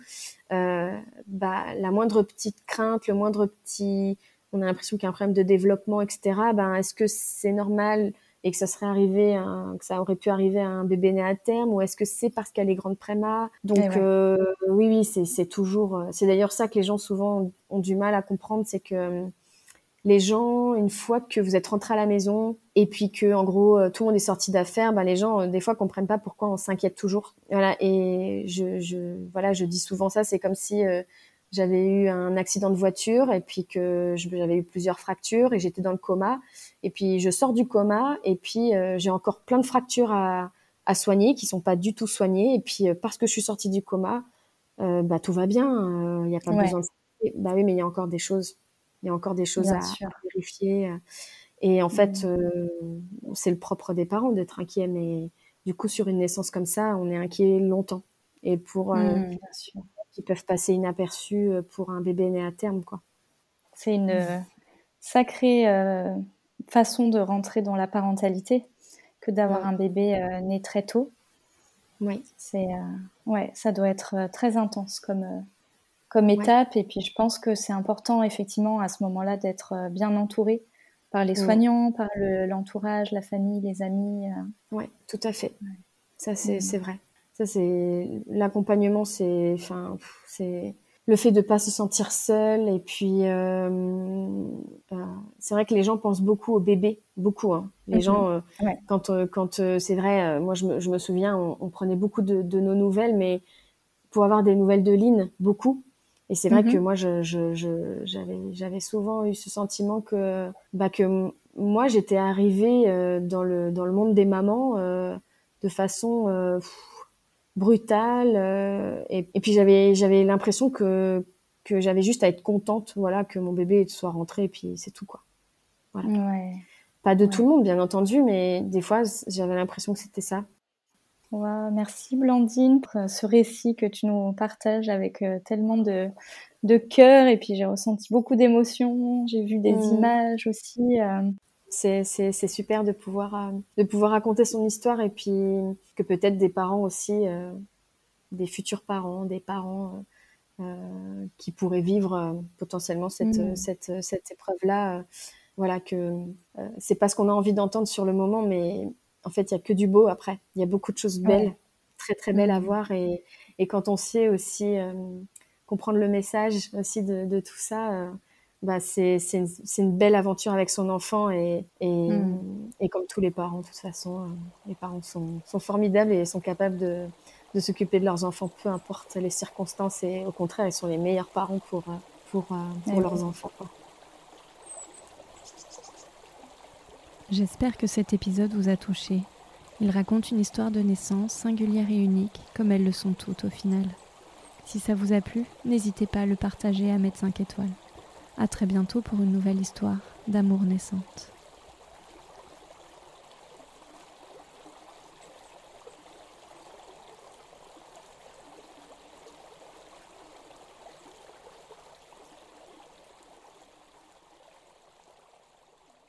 Euh, bah, la moindre petite crainte, le moindre petit, on a l'impression qu'il y a un problème de développement, etc. Ben, est-ce que c'est normal et que ça serait arrivé, que ça aurait pu arriver à un bébé né à terme, ou est-ce que c'est parce qu'elle est grande préma Donc eh euh, oui, oui, c'est toujours, c'est d'ailleurs ça que les gens souvent ont du mal à comprendre, c'est que les gens, une fois que vous êtes rentré à la maison et puis que en gros euh, tout le monde est sorti d'affaires, ben les gens euh, des fois comprennent pas pourquoi on s'inquiète toujours. Voilà. Et je, je voilà je dis souvent ça, c'est comme si euh, j'avais eu un accident de voiture et puis que j'avais eu plusieurs fractures et j'étais dans le coma. Et puis je sors du coma et puis j'ai encore plein de fractures à, à soigner qui sont pas du tout soignées. Et puis parce que je suis sortie du coma, bah tout va bien, il n'y a pas besoin de bah oui mais il y a encore des choses il y a encore des choses à, vérifier. Euh. Et en fait, mmh. euh, c'est le propre des parents d'être inquiets, mais du coup, sur une naissance comme ça, on est inquiet longtemps. Et pour euh, mmh, qui peuvent passer inaperçus pour un bébé né à terme, quoi. C'est une mmh. sacrée façon de rentrer dans la parentalité que d'avoir un bébé né très tôt. Oui. C'est ouais, ça doit être très intense comme comme étape. Et puis, je pense que c'est important, effectivement, à ce moment-là, d'être euh, bien entouré par les soignants, par l'entourage, la famille, les amis. Euh. Oui, tout à fait. Ça, c'est vrai. Ça, c'est l'accompagnement, c'est, enfin, c'est le fait de pas se sentir seul. Et puis, euh, c'est vrai que les gens pensent beaucoup au bébé, beaucoup. Hein. Les mhm. gens, quand, quand c'est vrai, moi, je me, je me souviens, on, prenait beaucoup de, de, nos nouvelles, mais pour avoir des nouvelles de Lynn, beaucoup. Et c'est vrai que mhm. moi, je, je, j'avais, j'avais souvent eu ce sentiment que, bah, que moi, j'étais arrivée euh, dans le dans le monde des mamans euh, de façon euh, brutale. Et, et, puis j'avais j'avais l'impression que que j'avais juste à être contente, voilà, que mon bébé soit rentré, et puis c'est tout quoi. Voilà. Ouais. Pas de tout le monde, bien entendu, mais des fois, j'avais l'impression que c'était ça merci Blandine pour ce récit que tu nous partages avec euh, tellement de, de cœur et puis j'ai ressenti beaucoup d'émotions, j'ai vu des mmh. images aussi. Euh. C'est, super de pouvoir, euh, de pouvoir raconter son histoire et puis que peut-être des parents aussi, des futurs parents, des parents qui pourraient vivre potentiellement cette, mmh. cette, cette épreuve-là. voilà, que c'est pas ce qu'on a envie d'entendre sur le moment, mais en fait, il y a que du beau après. Il y a beaucoup de choses belles, très très belles à mm-hmm. voir. Et, quand on sait aussi euh, comprendre le message aussi de, tout ça, euh, bah c'est une, belle aventure avec son enfant. Et, mm. et, comme tous les parents, de toute façon, euh, les parents sont, formidables et sont capables de, s'occuper de leurs enfants, peu importe les circonstances. Et au contraire, ils sont les meilleurs parents pour, pour, pour eh leurs enfants. J'espère que cet épisode vous a touché. Il raconte une histoire de naissance singulière et unique, comme elles le sont toutes au final. Si ça vous a plu, n'hésitez pas à le partager à mettre 5 étoiles. À très bientôt pour une nouvelle histoire d'amour naissante.